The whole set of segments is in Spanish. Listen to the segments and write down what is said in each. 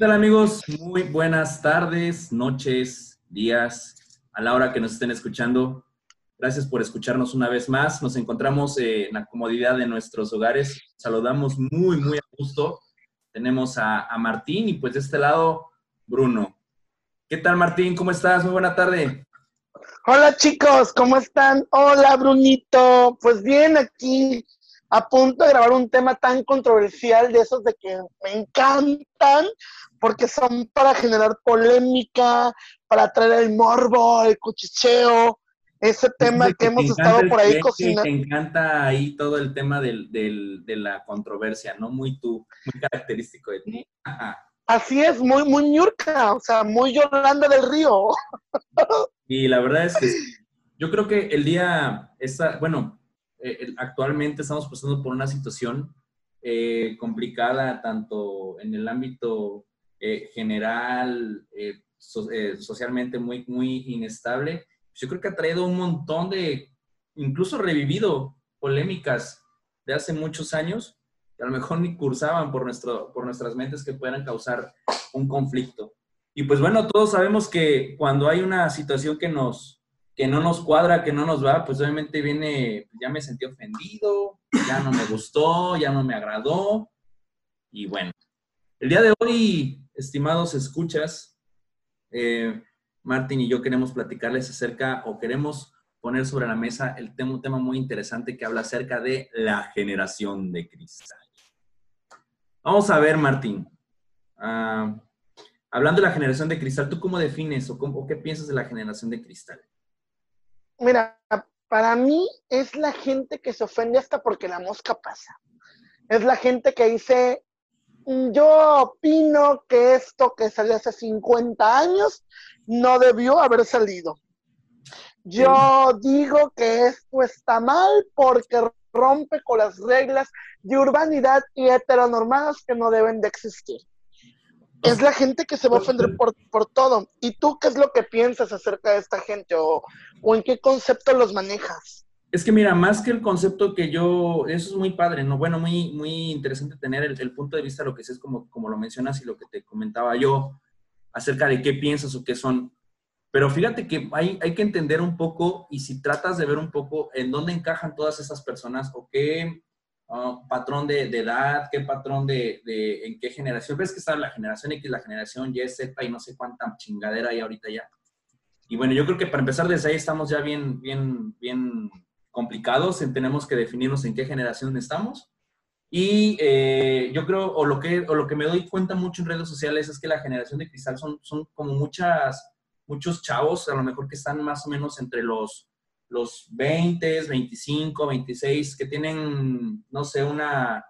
¿Qué tal amigos? Muy buenas tardes, noches, días, a la hora que nos estén escuchando. Gracias por escucharnos una vez más. Nos encontramos en la comodidad de nuestros hogares. Saludamos muy, muy a gusto. Tenemos a, a Martín y pues de este lado, Bruno. ¿Qué tal Martín? ¿Cómo estás? Muy buena tarde. Hola chicos, ¿cómo están? Hola Brunito. Pues bien, aquí a punto de grabar un tema tan controversial de esos de que me encantan, porque son para generar polémica, para traer el morbo, el cuchicheo, ese tema que, hemos estado por ahí cocinando. Me encanta ahí todo el tema del, del, de la controversia, ¿no? Muy tú, muy característico de ti. Así es, muy, muy ñurca, o sea, muy Yolanda del Río. Y la verdad es que yo creo que el día, está, bueno, eh, actualmente estamos pasando por una situación eh, complicada tanto en el ámbito eh, general, socialmente muy, muy inestable. Yo creo que ha traído un montón de, incluso revivido polémicas de hace muchos años que a lo mejor ni cursaban por, nuestro, por nuestras mentes que puedan causar un conflicto. Y pues bueno, todos sabemos que cuando hay una situación que nos, que no nos cuadra, que no nos va, pues obviamente viene, ya me sentí ofendido, ya no me gustó, ya no me agradó. Y bueno, el día de hoy, estimados escuchas, eh, Martín y yo queremos platicarles acerca o queremos poner sobre la mesa el tema, un tema muy interesante que habla acerca de la generación de cristal. Vamos a ver, Martín. Ah, hablando de la generación de cristal, ¿tú cómo defines o, cómo, o qué piensas de la generación de cristal? Mira, para mí es la gente que se ofende hasta porque la mosca pasa. Es la gente que dice, yo opino que esto que salió hace 50 años no debió haber salido. Yo digo que esto está mal porque rompe con las reglas de urbanidad y heteronormadas que no deben de existir es la gente que se va a ofender por, por, todo. ¿Y tú qué es lo que piensas acerca de esta gente o, o, en qué concepto los manejas? Es que mira, más que el concepto que yo, eso es muy padre, ¿no? Bueno, muy, muy interesante tener el, punto de vista de lo que es como, como lo mencionas y lo que te comentaba yo acerca de qué piensas o qué son. Pero fíjate que hay, hay que entender un poco y si tratas de ver un poco en dónde encajan todas esas personas o qué, Ah, patrón de, edad, qué patrón de, en qué generación. Ves que está la generación X, la generación Y, Z y no sé cuánta chingadera hay ahorita ya. Y bueno, yo creo que para empezar desde ahí estamos ya bien, bien, bien complicados. Tenemos que definirnos en qué generación estamos. Y eh, yo creo, o lo, que, o lo que me doy cuenta mucho en redes sociales es que la generación de cristal son, son como muchas, muchos chavos, a lo mejor que están más o menos entre los los 20, 25, 26, que tienen, no sé, una...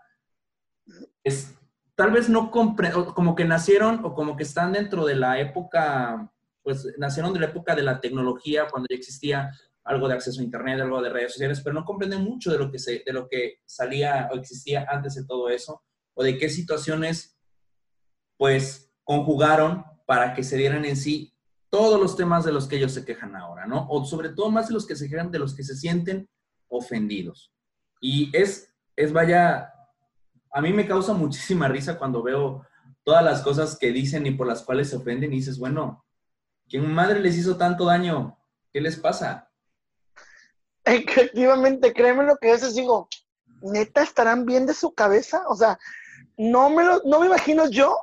Es, tal vez no como que nacieron o como que están dentro de la época, pues nacieron de la época de la tecnología, cuando ya existía algo de acceso a internet, algo de redes sociales, pero no comprenden mucho de lo que, se, de lo que salía o existía antes de todo eso, o de qué situaciones, pues, conjugaron para que se dieran en sí todos los temas de los que ellos se quejan ahora, ¿no? O sobre todo más de los que se quejan, de los que se sienten ofendidos. Y es, es vaya, a mí me causa muchísima risa cuando veo todas las cosas que dicen y por las cuales se ofenden y dices, bueno, ¿quién madre les hizo tanto daño? ¿Qué les pasa? Efectivamente, créeme lo que a veces digo, neta, ¿estarán bien de su cabeza? O sea, no me, lo, no me imagino yo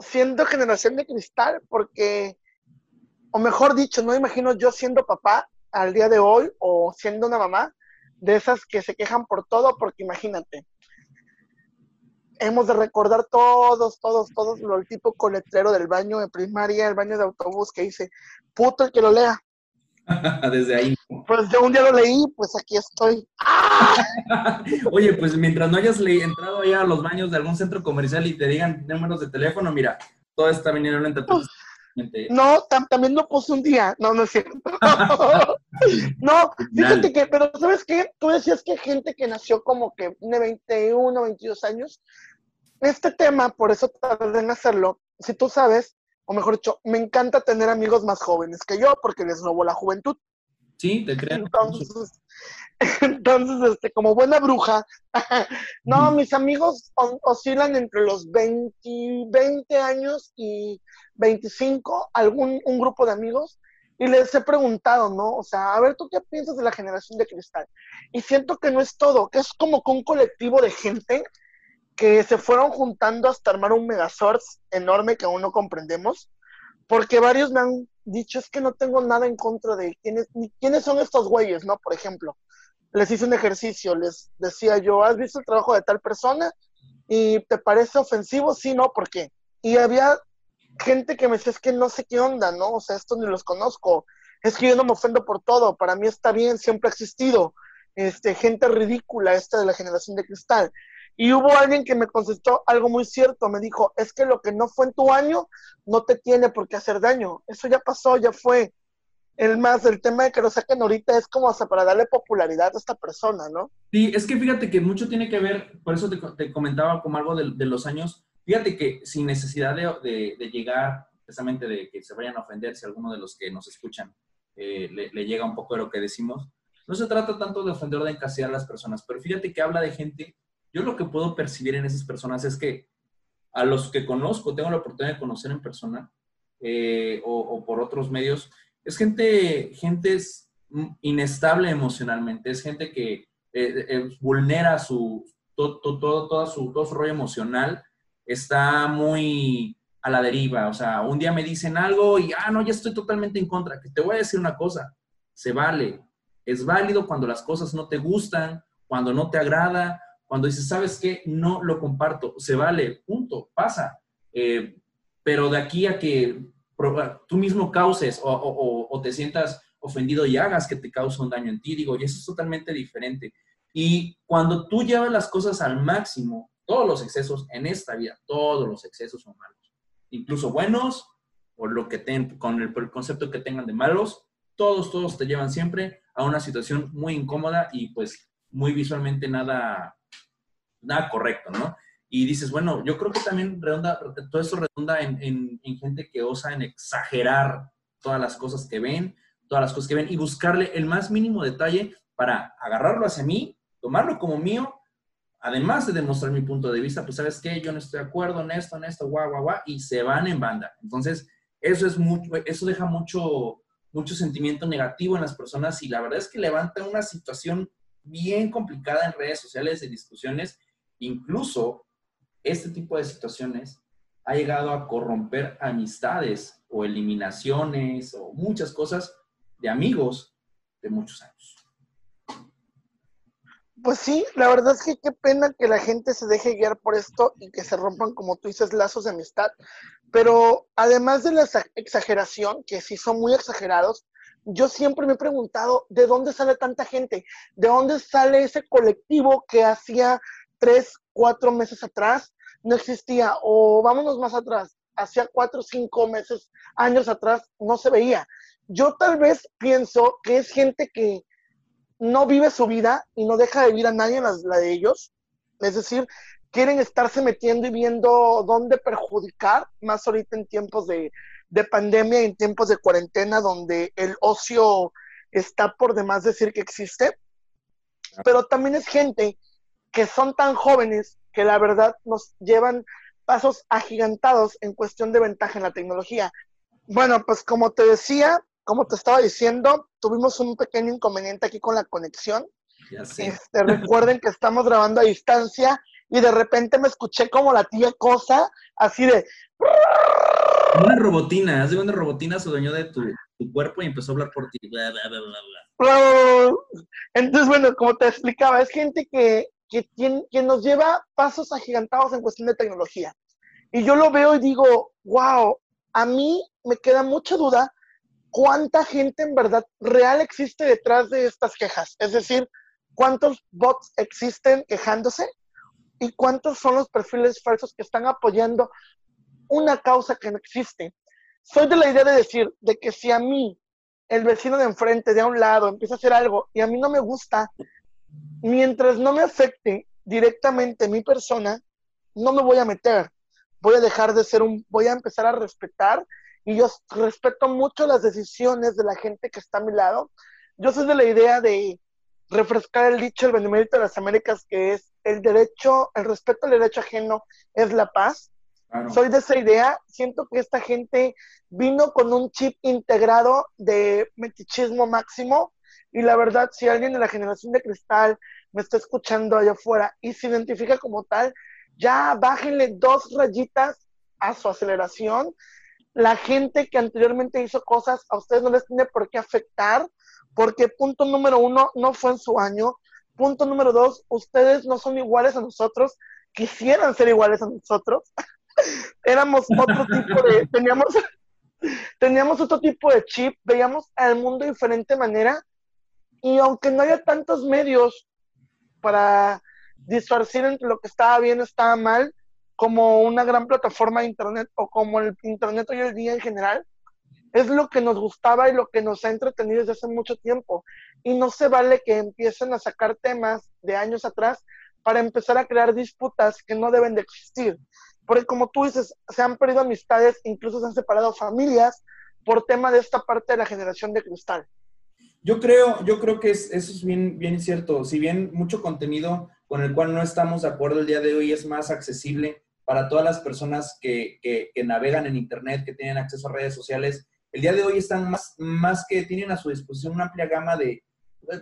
siendo generación de cristal, porque o mejor dicho, no imagino yo siendo papá al día de hoy o siendo una mamá de esas que se quejan por todo, porque imagínate, hemos de recordar todos, todos, todos lo tipo coletrero del baño de primaria, el baño de autobús que dice, puto el que lo lea. Desde ahí. Pues yo un día lo leí, pues aquí estoy. Oye, pues mientras no hayas entrado ya a los baños de algún centro comercial y te digan números de teléfono, mira, todo está viniendo entre todos. No, también lo puse un día. No, no es cierto. no, fíjate que, pero ¿sabes qué? Tú decías que gente que nació como que de 21, 22 años. Este tema, por eso tardé en hacerlo. Si tú sabes, o mejor dicho, me encanta tener amigos más jóvenes que yo porque les robo la juventud. Sí, te creo. Entonces, Entonces, este, como buena bruja, no, mis amigos oscilan entre los 20, 20 años y 25, algún un grupo de amigos, y les he preguntado, ¿no? O sea, a ver, ¿tú qué piensas de la generación de cristal? Y siento que no es todo, que es como que un colectivo de gente que se fueron juntando hasta armar un megazord enorme que aún no comprendemos, porque varios me han dicho, es que no tengo nada en contra de quiénes, quiénes son estos güeyes, ¿no? Por ejemplo, les hice un ejercicio, les decía yo, ¿has visto el trabajo de tal persona? ¿Y te parece ofensivo? Sí, no, ¿por qué? Y había gente que me decía, es que no sé qué onda, ¿no? O sea, esto ni los conozco. Es que yo no me ofendo por todo, para mí está bien, siempre ha existido. Este, gente ridícula esta de la generación de cristal. Y hubo alguien que me contestó algo muy cierto, me dijo, es que lo que no fue en tu año no te tiene por qué hacer daño. Eso ya pasó, ya fue. El más, el tema de que lo saquen ahorita es como hasta para darle popularidad a esta persona, ¿no? Sí, es que fíjate que mucho tiene que ver, por eso te, comentaba como algo de, los años, fíjate que sin necesidad de, llegar, precisamente de que se vayan a ofender si alguno de los que nos escuchan eh, le, llega un poco de lo que decimos, no se trata tanto de ofender o de encasillar a las personas, pero fíjate que habla de gente, yo lo que puedo percibir en esas personas es que a los que conozco, tengo la oportunidad de conocer en persona eh, o por otros medios, es gente, gente es inestable emocionalmente, es gente que eh, eh, vulnera su, todo, todo, su, todo su rollo emocional, está muy a la deriva, o sea, un día me dicen algo y, ah, no, ya estoy totalmente en contra, que te voy a decir una cosa, se vale, es válido cuando las cosas no te gustan, cuando no te agrada, cuando dices, ¿sabes qué? No lo comparto, se vale, punto, pasa. Eh, pero de aquí a que tú mismo causes o, te sientas ofendido y hagas que te cause un daño en ti, digo, y eso es totalmente diferente. Y cuando tú llevas las cosas al máximo, todos los excesos en esta vida, todos los excesos son malos, incluso buenos o lo que tengan, con el, el concepto que tengan de malos, todos, todos te llevan siempre a una situación muy incómoda y pues muy visualmente nada, nada correcto, ¿no? Y dices, bueno, yo creo que también redunda, todo esto redunda en, gente que osa en exagerar todas las cosas que ven, todas las cosas que ven y buscarle el más mínimo detalle para agarrarlo hacia mí, tomarlo como mío, además de demostrar mi punto de vista, pues sabes qué, yo no estoy de acuerdo en esto, en esto, guau, guau, guau, y se van en banda. Entonces, eso es mucho, eso deja mucho, mucho sentimiento negativo en las personas y la verdad es que levanta una situación bien complicada en redes sociales, en discusiones, incluso este tipo de situaciones ha llegado a corromper amistades o eliminaciones o muchas cosas de amigos de muchos años. Pues sí, la verdad es que qué pena que la gente se deje guiar por esto y que se rompan, como tú dices, lazos de amistad. Pero además de la exageración, que sí son muy exagerados, yo siempre me he preguntado de dónde sale tanta gente, de dónde sale ese colectivo que hacía tres, cuatro meses atrás no existía, o vámonos más atrás, hacía cuatro, cinco meses, años atrás, no se veía. Yo tal vez pienso que es gente que no vive su vida y no deja de vivir a nadie la, la de ellos. Es decir, quieren estarse metiendo y viendo dónde perjudicar, más ahorita en tiempos de, de pandemia y en tiempos de cuarentena, donde el ocio está por demás decir que existe. Pero también es gente que son tan jóvenes que la verdad nos llevan pasos agigantados en cuestión de ventaja en la tecnología. Bueno, pues como te decía, como te estaba diciendo, tuvimos un pequeño inconveniente aquí con la conexión. Ya sé. Este, recuerden que estamos grabando a distancia y de repente me escuché como la tía cosa, así de... Una robotina, hace una robotina se dueño de tu, tu, cuerpo y empezó a hablar por ti. Bla, bla, bla, Entonces, bueno, como te explicaba, es gente que que, que nos lleva pasos agigantados en cuestión de tecnología. Y yo lo veo y digo, wow, a mí me queda mucha duda cuánta gente en verdad real existe detrás de estas quejas. Es decir, cuántos bots existen quejándose y cuántos son los perfiles falsos que están apoyando una causa que no existe. Soy de la idea de decir de que si a mí el vecino de enfrente, de a un lado, empieza a hacer algo y a mí no me gusta, mientras no me afecte directamente mi persona, no me voy a meter. Voy a dejar de ser un, voy a empezar a respetar y yo respeto mucho las decisiones de la gente que está a mi lado. Yo soy de la idea de, refrescar el dicho, el benemérito de las Américas, que es el derecho, el respeto al derecho ajeno es la paz. Soy de esa idea. Siento que esta gente vino con un chip integrado de metichismo máximo. Y la verdad, si alguien de la generación de cristal me está escuchando allá afuera y se identifica como tal, ya bájenle dos rayitas a su aceleración. La gente que anteriormente hizo cosas a ustedes no les tiene por qué afectar, porque punto número uno, no fue en su año. Punto número dos, ustedes no son iguales a nosotros, quisieran ser iguales a nosotros. Éramos otro tipo de, teníamos, teníamos otro tipo de chip, veíamos al mundo de diferente manera y aunque no haya tantos medios para disfarcir entre lo que estaba bien estaba mal, como una gran plataforma de Internet o como el Internet hoy en día en general, es lo que nos gustaba y lo que nos ha entretenido desde hace mucho tiempo. Y no se vale que empiecen a sacar temas de años atrás para empezar a crear disputas que no deben de existir. Porque como tú dices, se han perdido amistades, incluso se han separado familias por tema de esta parte de la generación de cristal. Yo creo, yo creo que eso es bien, bien cierto. Si bien mucho contenido con el cual no estamos de acuerdo el día de hoy es más accesible para todas las personas que, que, navegan en Internet, que tienen acceso a redes sociales, el día de hoy están más, más que tienen a su disposición una amplia gama de,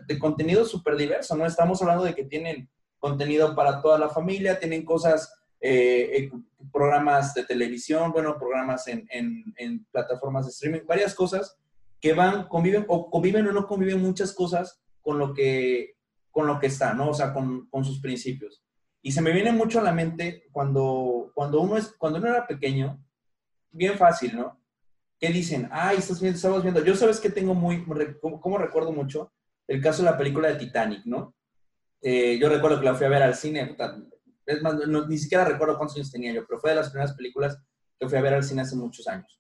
de contenido súper diverso, ¿no? Estamos hablando de que tienen contenido para toda la familia, tienen cosas, eh, eh, programas de televisión, bueno, programas en, en, en plataformas de streaming, varias cosas que van, conviven o conviven o no conviven muchas cosas con lo que, con lo que está, ¿no? O sea, con, con sus principios. Y se me viene mucho a la mente cuando, cuando, uno, es, cuando uno era pequeño, bien fácil, ¿no? ¿Qué dicen? Ay, estás viendo, estamos viendo. Yo sabes que tengo muy, como, recuerdo mucho el caso de la película de Titanic, ¿no? Eh, yo recuerdo que la fui a ver al cine, es más, ni siquiera recuerdo cuántos años tenía yo, pero fue de las primeras películas que fui a ver al cine hace muchos años.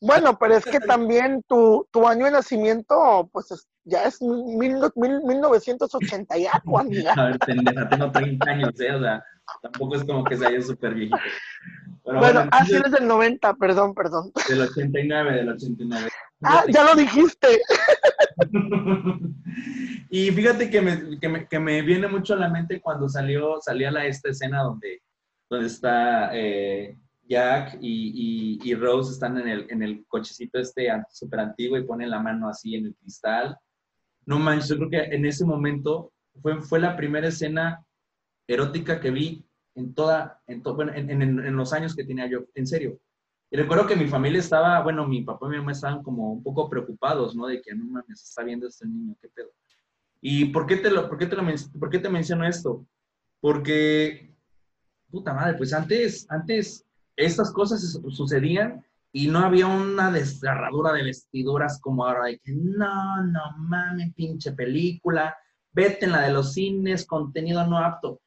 Bueno, pero es que también tu, tu año de nacimiento, pues ya es mil, mil, 1980 y algo, amiga. A ver, tengo 30 años, ¿eh? O sea, tampoco es como que se haya súper viejito. bueno, así es del 90, perdón, perdón. Del 89, del 89. Ah, ya lo dijiste. y fíjate que me, que, me, que me, viene mucho a la mente cuando salió, salía la, esta escena donde, donde está eh, Jack y, Rose están en el, en el cochecito este súper antiguo y ponen la mano así en el cristal. No manches, yo creo que en ese momento fue, fue la primera escena erótica que vi en toda, en, bueno, en, los años que tenía yo, en serio. Y recuerdo que mi familia estaba, bueno, mi papá y mi mamá estaban como un poco preocupados, ¿no? De que no mames, está viendo este niño, qué pedo. ¿Y por qué te lo, por qué te lo, por qué te menciono esto? Porque, puta madre, pues antes, antes estas cosas sucedían y no había una desgarradura de vestiduras como ahora de que no, no mames, pinche película, vete en la de los cines, contenido no apto.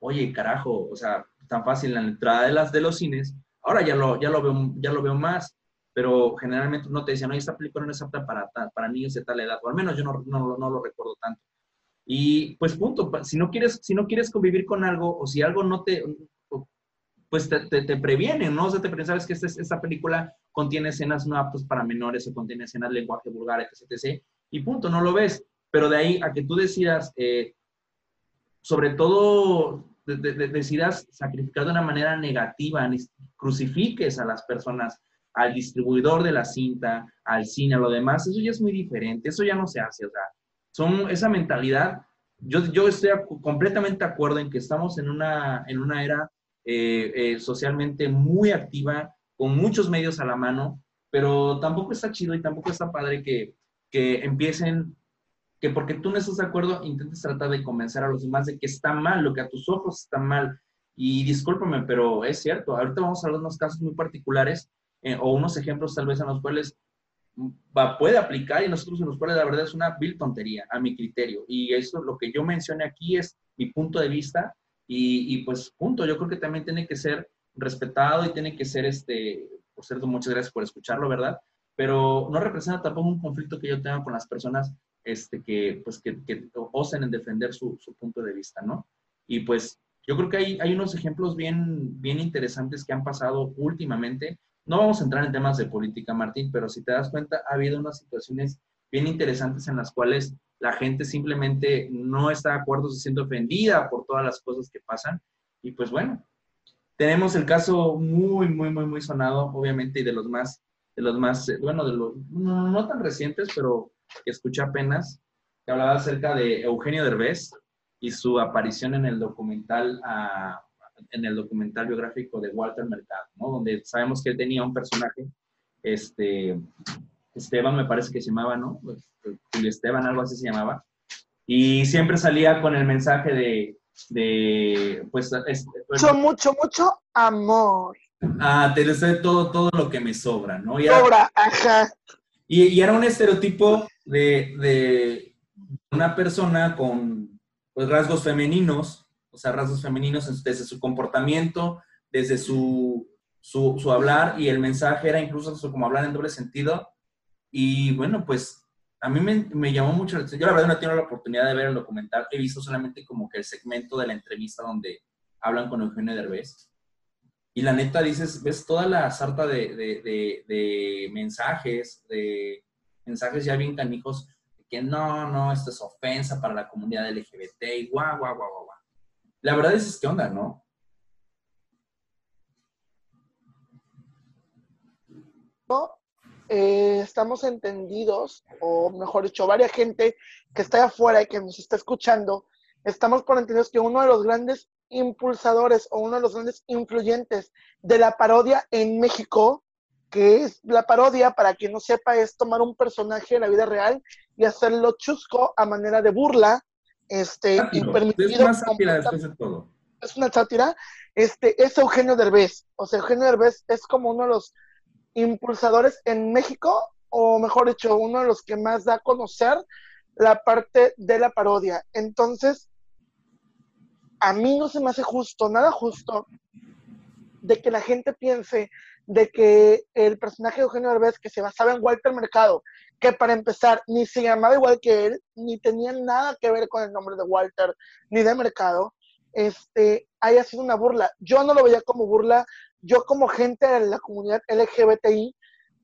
Oye, carajo, o sea, tan fácil la entrada de las de los cines, ahora ya lo, ya lo, veo, ya lo veo más, pero generalmente no te decían, no, esta película no es apta para, para niños de tal edad, o al menos yo no, no, no lo recuerdo tanto. Y pues punto, si no quieres, si no quieres convivir con algo o si algo no te, pues te, te, previenen, ¿no? O sea, te sabes que esta, esta, película contiene escenas no aptas para menores o contiene escenas de lenguaje vulgar, etc, Y punto, no lo ves. Pero de ahí a que tú decidas, eh, sobre todo, decidas sacrificar de una manera negativa, crucifiques a las personas, al distribuidor de la cinta, al cine, a lo demás, eso ya es muy diferente, eso ya no se hace, o sea, son esa mentalidad, yo, yo estoy completamente de acuerdo en que estamos en una, en una era eh, eh, socialmente muy activa, con muchos medios a la mano, pero tampoco está chido y tampoco está padre que, que empiecen, que porque tú no estás de acuerdo, intentes tratar de convencer a los demás de que está mal, lo que a tus ojos está mal. Y discúlpame, pero es cierto, ahorita vamos a hablar de unos casos muy particulares eh, o unos ejemplos tal vez en los cuales va, puede aplicar y nosotros en los cuales la verdad es una vil tontería a mi criterio. Y eso, lo que yo mencioné aquí es mi punto de vista y, pues punto, yo creo que también tiene que ser respetado y tiene que ser, este, por cierto, muchas gracias por escucharlo, ¿verdad? Pero no representa tampoco un conflicto que yo tenga con las personas este, que, pues, que, que osen en defender su, su, punto de vista, ¿no? Y pues yo creo que hay, hay unos ejemplos bien, bien interesantes que han pasado últimamente. No vamos a entrar en temas de política, Martín, pero si te das cuenta, ha habido unas situaciones bien interesantes en las cuales la gente simplemente no está de acuerdo, se siente ofendida por todas las cosas que pasan. Y pues bueno, tenemos el caso muy, muy, muy, muy sonado, obviamente, y de los más, de los más, eh, bueno, de los no, tan recientes, pero que escuché apenas, que hablaba acerca de Eugenio Derbez y su aparición en el documental, ah, en el documental biográfico de Walter Mercado, ¿no? Donde sabemos que él tenía un personaje, este, Esteban me parece que se llamaba, ¿no? Julio Esteban, algo así se llamaba. Y siempre salía con el mensaje de, de pues... mucho, mucho, mucho amor. Ah, te sé todo, todo lo que me sobra, ¿no? Y sobra, ajá. Y, era un estereotipo de, de, una persona con pues, rasgos femeninos, o sea, rasgos femeninos desde su comportamiento, desde su, su, su hablar, y el mensaje era incluso como hablar en doble sentido. Y bueno, pues a mí me, llamó mucho la atención. Yo la verdad no he tenido la oportunidad de ver el documental. He visto solamente como que el segmento de la entrevista donde hablan con Eugenio Derbez. Y la neta dices, ves toda la sarta de, de, mensajes, de mensajes ya bien canijos, que no, no, esto es ofensa para la comunidad LGBT y guau, guau, guau, guau. La verdad es, que onda, ¿no? No, eh, estamos entendidos, o mejor dicho, varias gente que está afuera y que nos está escuchando, estamos por entendidos que uno de los grandes impulsadores o uno de los grandes influyentes de la parodia en México, que es la parodia, para quien no sepa, es tomar un personaje de la vida real y hacerlo chusco a manera de burla, este, y permitido. Es una después de todo. Es una sátira. Este, es Eugenio Derbez. O sea, Eugenio Derbez es como uno de los impulsadores en México, o mejor dicho, uno de los que más da a conocer la parte de la parodia. Entonces, a mí no se me hace justo, nada justo, de que la gente piense de que el personaje de Eugenio Derbez, que se basaba en Walter Mercado, que para empezar ni se llamaba igual que él, ni tenía nada que ver con el nombre de Walter, ni de Mercado, este, haya sido una burla. Yo no lo veía como burla, yo como gente de la comunidad LGBTI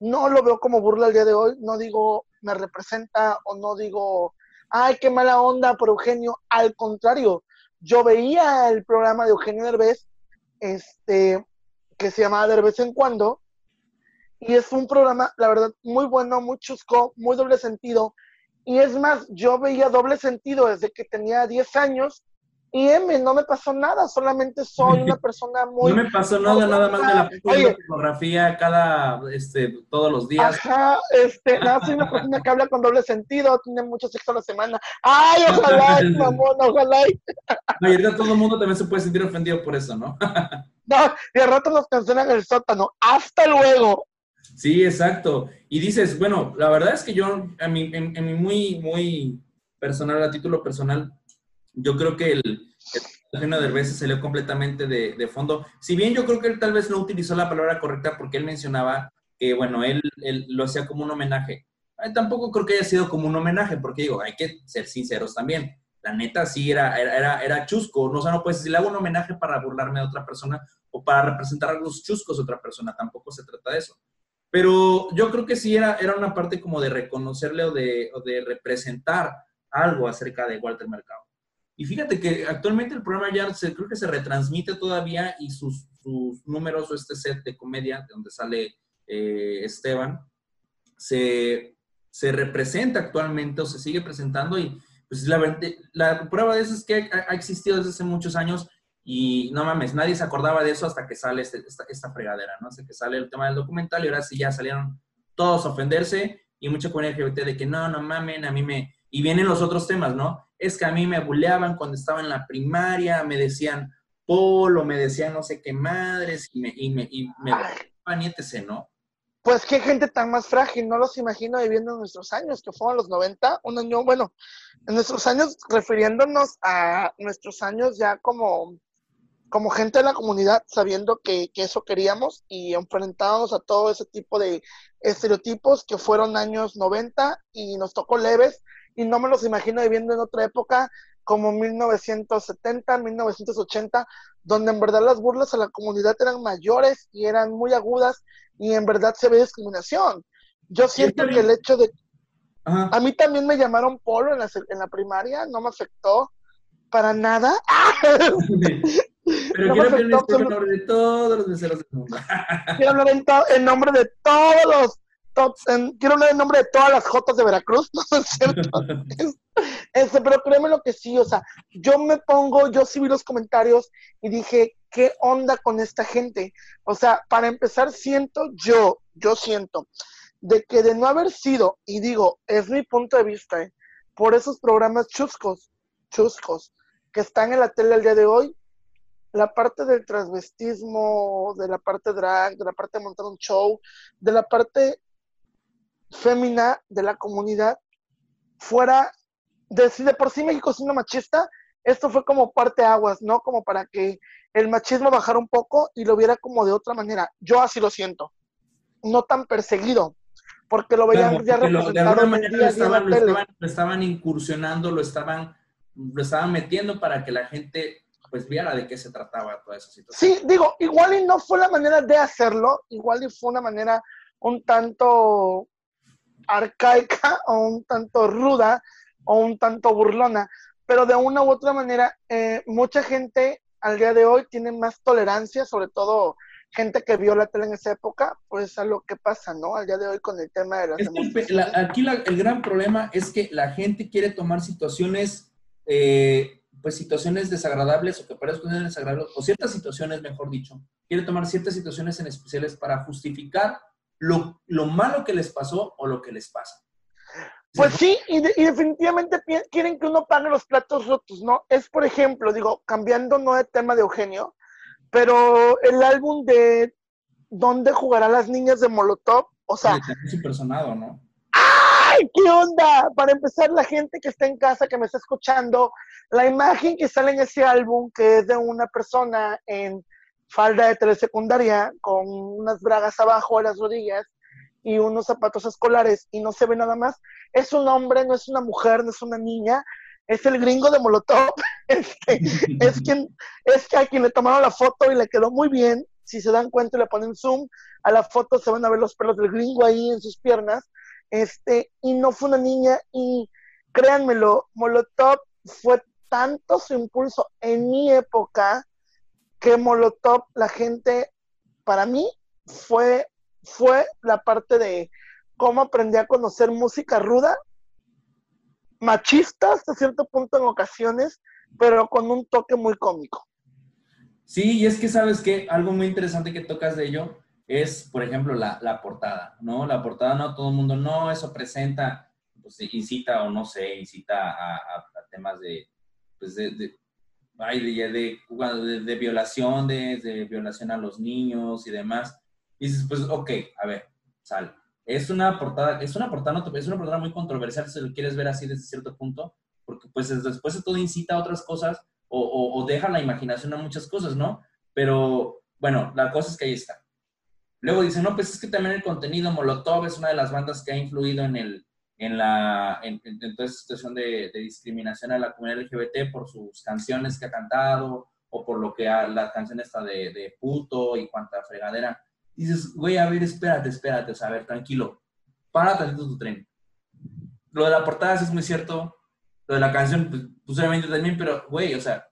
no lo veo como burla el día de hoy, no digo me representa o no digo, ay, qué mala onda por Eugenio, al contrario, yo veía el programa de Eugenio Derbez, este, que se llamaba Derbez en cuando, y es un programa, la verdad, muy bueno, muy chusco, muy doble sentido, y es más, yo veía doble sentido desde que tenía 10 años y M, no me pasó nada, solamente soy una persona muy... No me pasó nada, nada más de la fotografía cada, este, todos los días. Ajá, este, nada, soy una persona que habla con doble sentido, tiene mucho sexo a la semana. ¡Ay, ojalá, mamón, ojalá! No, y ahorita todo el mundo también se puede sentir ofendido por eso, ¿no? no, y al rato nos cancelan el sótano. ¡Hasta luego! Sí, exacto. Y dices, bueno, la verdad es que yo, a mí, en, en mi muy, muy personal, a título personal, yo creo que el, el de Derbez salió completamente de, fondo. Si bien yo creo que él tal vez no utilizó la palabra correcta porque él mencionaba que, bueno, él, lo hacía como un homenaje. tampoco creo que haya sido como un homenaje, porque digo, hay que ser sinceros también. La neta sí era, era, era, chusco. No, o sea, no puedes decir, le hago un homenaje para burlarme de otra persona o para representar a los chuscos de otra persona. Tampoco se trata de eso. Pero yo creo que sí era, era una parte como de reconocerle o de, o de representar algo acerca de Walter Mercado. Y fíjate que actualmente el programa ya se, creo que se retransmite todavía y sus, sus números o este set de comedia de donde sale eh, Esteban se, se, representa actualmente o se sigue presentando y pues la, la prueba de eso es que ha, existido desde hace muchos años y no mames, nadie se acordaba de eso hasta que sale este, esta, esta, fregadera, ¿no? Hasta que sale el tema del documental y ahora sí ya salieron todos a ofenderse y mucha comunidad LGBT de que no, no mamen, a mí me... Y vienen los otros temas, ¿no? Es que a mí me buleaban cuando estaba en la primaria, me decían polo, me decían no sé qué madres, y me, y me, y me ¿no? Pues qué gente tan más frágil, no los imagino viviendo en nuestros años, que fueron los 90, un año, bueno, en nuestros años, refiriéndonos a nuestros años ya como, como gente de la comunidad, sabiendo que, que eso queríamos y enfrentábamos a todo ese tipo de estereotipos que fueron años 90 y nos tocó leves, y no me los imagino viviendo en otra época como 1970, 1980, donde en verdad las burlas a la comunidad eran mayores y eran muy agudas y en verdad se ve discriminación. Yo siento que el hecho de... A mí también me llamaron Polo en la, en la primaria, no me afectó para nada. Pero quiero hablar en nombre de todos los meseros del mundo. quiero hablar en, nombre de todos los quiero hablar en nombre de todas las Jotas de Veracruz, ¿no es cierto? este, pero créeme lo que sí, o sea, yo me pongo, yo sí vi los comentarios y dije, ¿qué onda con esta gente? O sea, para empezar, siento yo, yo siento, de que de no haber sido, y digo, es mi punto de vista, ¿eh? por esos programas chuscos, chuscos, que están en la tele el día de hoy, la parte del transvestismo, de la parte drag, de la parte de montar un show, de la parte fémina de la comunidad fuera, de si de por sí México es una machista, esto fue como parte aguas, ¿no? Como para que el machismo bajara un poco y lo viera como de otra manera. Yo así lo siento. No tan perseguido, porque lo veían ya representado de manera lo estaban, lo, estaban, incursionando, lo estaban, lo estaban metiendo para que la gente pues viera de qué se trataba toda esa situación. Sí, digo, igual y no fue la manera de hacerlo, igual y fue una manera un tanto arcaica o un tanto ruda o un tanto burlona, pero de una u otra manera, eh, mucha gente al día de hoy tiene más tolerancia, sobre todo gente que vio la tele en esa época, pues a lo que pasa, ¿no? Al día de hoy con el tema de las Aquí el gran problema es que la gente quiere tomar situaciones, eh, pues situaciones desagradables o que parezcan desagradables, o ciertas situaciones, mejor dicho, quiere tomar ciertas situaciones en especiales para justificar lo, lo malo que les pasó o lo que les pasa. Pues sí, y, definitivamente quieren que uno pague los platos rotos, ¿no? Es, por ejemplo, digo, cambiando no de tema de Eugenio, pero el álbum de ¿Dónde jugarán las niñas de Molotov? O sea... su personado, ¿no? ¡Ay, qué onda! Para empezar, la gente que está en casa, que me está escuchando, la imagen que sale en ese álbum, que es de una persona en falda de telesecundaria con unas bragas abajo a las rodillas y unos zapatos escolares y no se ve nada más. Es un hombre, no es una mujer, no es una niña, es el gringo de Molotov, este, es, quien, es a quien le tomaron la foto y le quedó muy bien. Si se dan cuenta y le ponen zoom a la foto, se van a ver los pelos del gringo ahí en sus piernas. Este, y no fue una niña, y créanmelo, Molotov fue tanto su impulso en mi época que Molotov, la gente, para mí, fue, fue la parte de cómo aprendí a conocer música ruda, machista hasta cierto punto en ocasiones, pero con un toque muy cómico. Sí, y es que sabes que algo muy interesante que tocas de ello es, por ejemplo, la, portada, ¿no? La portada no todo el mundo, no, eso presenta, pues incita o no sé, incita a, temas de, pues de, hay de, de, de, violación, de, violación a los niños y demás. Y dices, pues, ok, a ver, sal. Es una portada, es una portada, es una portada muy controversial si lo quieres ver así desde cierto punto, porque pues después de todo incita a otras cosas o, o, deja la imaginación a muchas cosas, ¿no? Pero bueno, la cosa es que ahí está. Luego dicen, no, pues es que también el contenido Molotov es una de las bandas que ha influido en el, en, la, en, toda esta situación de, discriminación a la comunidad LGBT por sus canciones que ha cantado o por lo que la canción está de, de, puto y cuanta fregadera. dices, güey, a ver, espérate, espérate, o sea, a ver, tranquilo, para tantito tu tren. Lo de la portada es muy cierto, lo de la canción, pues, posiblemente también, pero, güey, o sea,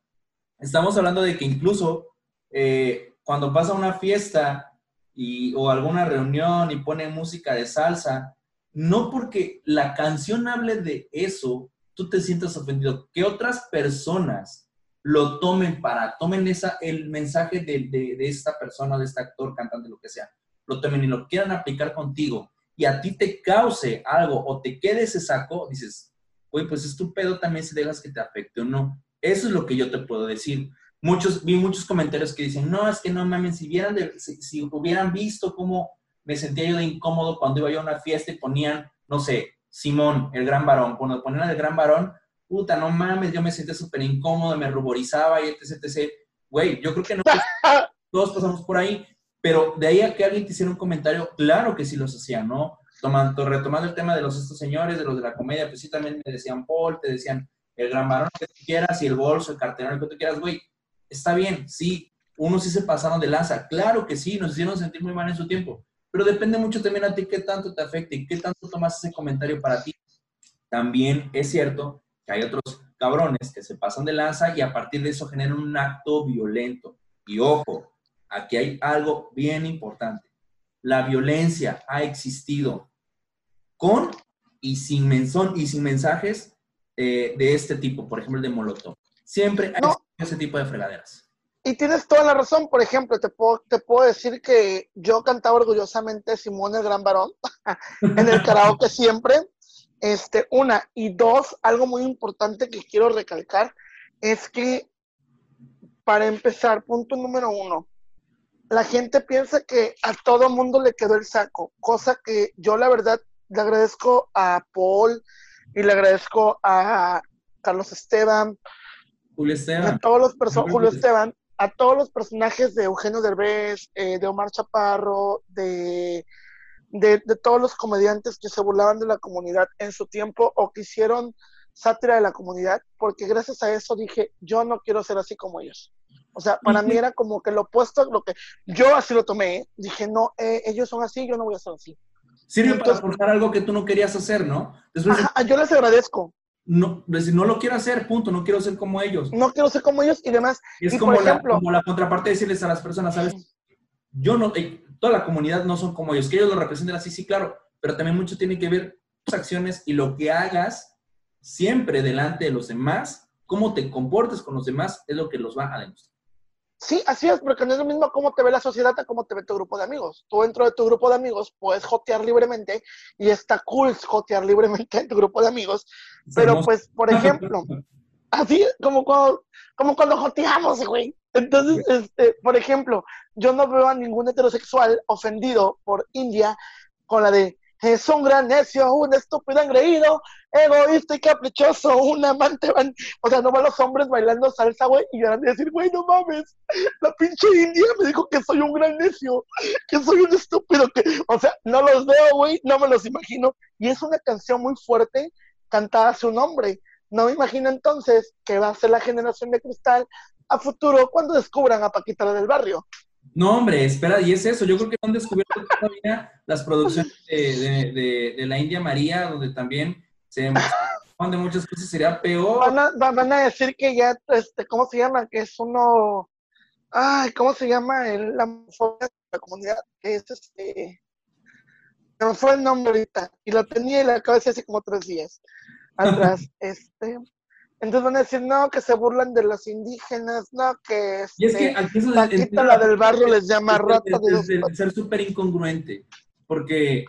estamos hablando de que incluso eh, cuando pasa una fiesta y, o alguna reunión y pone música de salsa, no porque la canción hable de eso, tú te sientas ofendido. Que otras personas lo tomen para, tomen esa, el mensaje de, de, esta persona, de este actor, cantante, lo que sea, lo tomen y lo quieran aplicar contigo y a ti te cause algo o te quede ese saco, dices, oye, pues es tu pedo también si dejas que te afecte o no. Eso es lo que yo te puedo decir. Muchos, vi muchos comentarios que dicen, no, es que no mames, si, vieran si, si hubieran visto cómo me sentía yo de incómodo cuando iba yo a una fiesta y ponían, no sé, Simón, el gran varón. Cuando ponían el gran varón, puta, no mames, yo me sentía súper incómodo, me ruborizaba y etc, etc. Güey, yo creo que no, todos pasamos por ahí, pero de ahí a que alguien te hiciera un comentario, claro que sí los hacían, ¿no? Tomando, retomando el tema de los estos señores, de los de la comedia, pues sí también me decían Paul, te decían el gran varón que tú quieras y el bolso, el cartelero que tú quieras, güey, está bien, sí, unos sí se pasaron de lanza, claro que sí, nos hicieron sentir muy mal en su tiempo, pero depende mucho también a ti qué tanto te afecta y qué tanto tomas ese comentario para ti. también es cierto que hay otros cabrones que se pasan de lanza y a partir de eso generan un acto violento. Y ojo, aquí hay algo bien importante. La violencia ha existido con y sin, y sin mensajes eh, de este tipo, por ejemplo, el de Molotov. Siempre hay ese tipo de fregaderas. Y tienes toda la razón. Por ejemplo, te puedo, te puedo decir que yo cantaba orgullosamente Simón el Gran Varón en el karaoke siempre. Este, una. Y dos, algo muy importante que quiero recalcar es que, para empezar, punto número uno, la gente piensa que a todo mundo le quedó el saco, cosa que yo la verdad le agradezco a Paul y le agradezco a Carlos Esteban, Julio Esteban, a todos los personajes, Esteban, a todos los personajes de Eugenio Derbez, eh, de Omar Chaparro, de, de, todos los comediantes que se burlaban de la comunidad en su tiempo o que hicieron sátira de la comunidad, porque gracias a eso dije, yo no quiero ser así como ellos. O sea, para mí era como que lo opuesto a lo que yo así lo tomé. ¿eh? Dije, no, eh, ellos son así, yo no voy a ser así. Sirve para forzar algo que tú no querías hacer, ¿no? yo les agradezco. No, decir, no lo quiero hacer, punto, no quiero ser como ellos. No quiero ser como ellos y demás. Es como, la, como la contraparte de decirles a las personas, ¿sabes? Yo no, eh, toda la comunidad no son como ellos, que ellos lo representen así, sí, claro, pero también mucho tiene que ver tus acciones y lo que hagas siempre delante de los demás, cómo te comportes con los demás, es lo que los va a demostrar. Sí, así es, porque no es lo mismo cómo te ve la sociedad a cómo te ve tu grupo de amigos. Tú dentro de tu grupo de amigos puedes jotear libremente y está cool jotear libremente en tu grupo de amigos, pero pues, por ejemplo, así como cuando, como cuando joteamos, güey. Entonces, este, por ejemplo, yo no veo a ningún heterosexual ofendido por India con la de es un gran necio, un estúpido engreído, egoísta y caprichoso, un amante. O sea, no van los hombres bailando salsa, güey, y van a decir, güey, no mames, la pinche India me dijo que soy un gran necio, que soy un estúpido. que O sea, no los veo, güey, no me los imagino. Y es una canción muy fuerte cantada a su nombre. No me imagino entonces que va a ser la generación de cristal a futuro cuando descubran a Paquita del barrio. No, hombre, espera, y es eso. Yo creo que no han descubierto todavía las producciones de, la India María, donde también se de muchas cosas sería peor. Van a, decir que ya, este, ¿cómo se llama? Que es uno, ay, ¿cómo se llama? El, la, la comunidad, que es este, me fue el nombre ahorita, y lo tenía y lo acabo de hace como tres días atrás. este, entonces van a decir, no, que se burlan de los indígenas, no, que, y es que este, aquí la del barrio les llama rata de, ser súper incongruente, porque,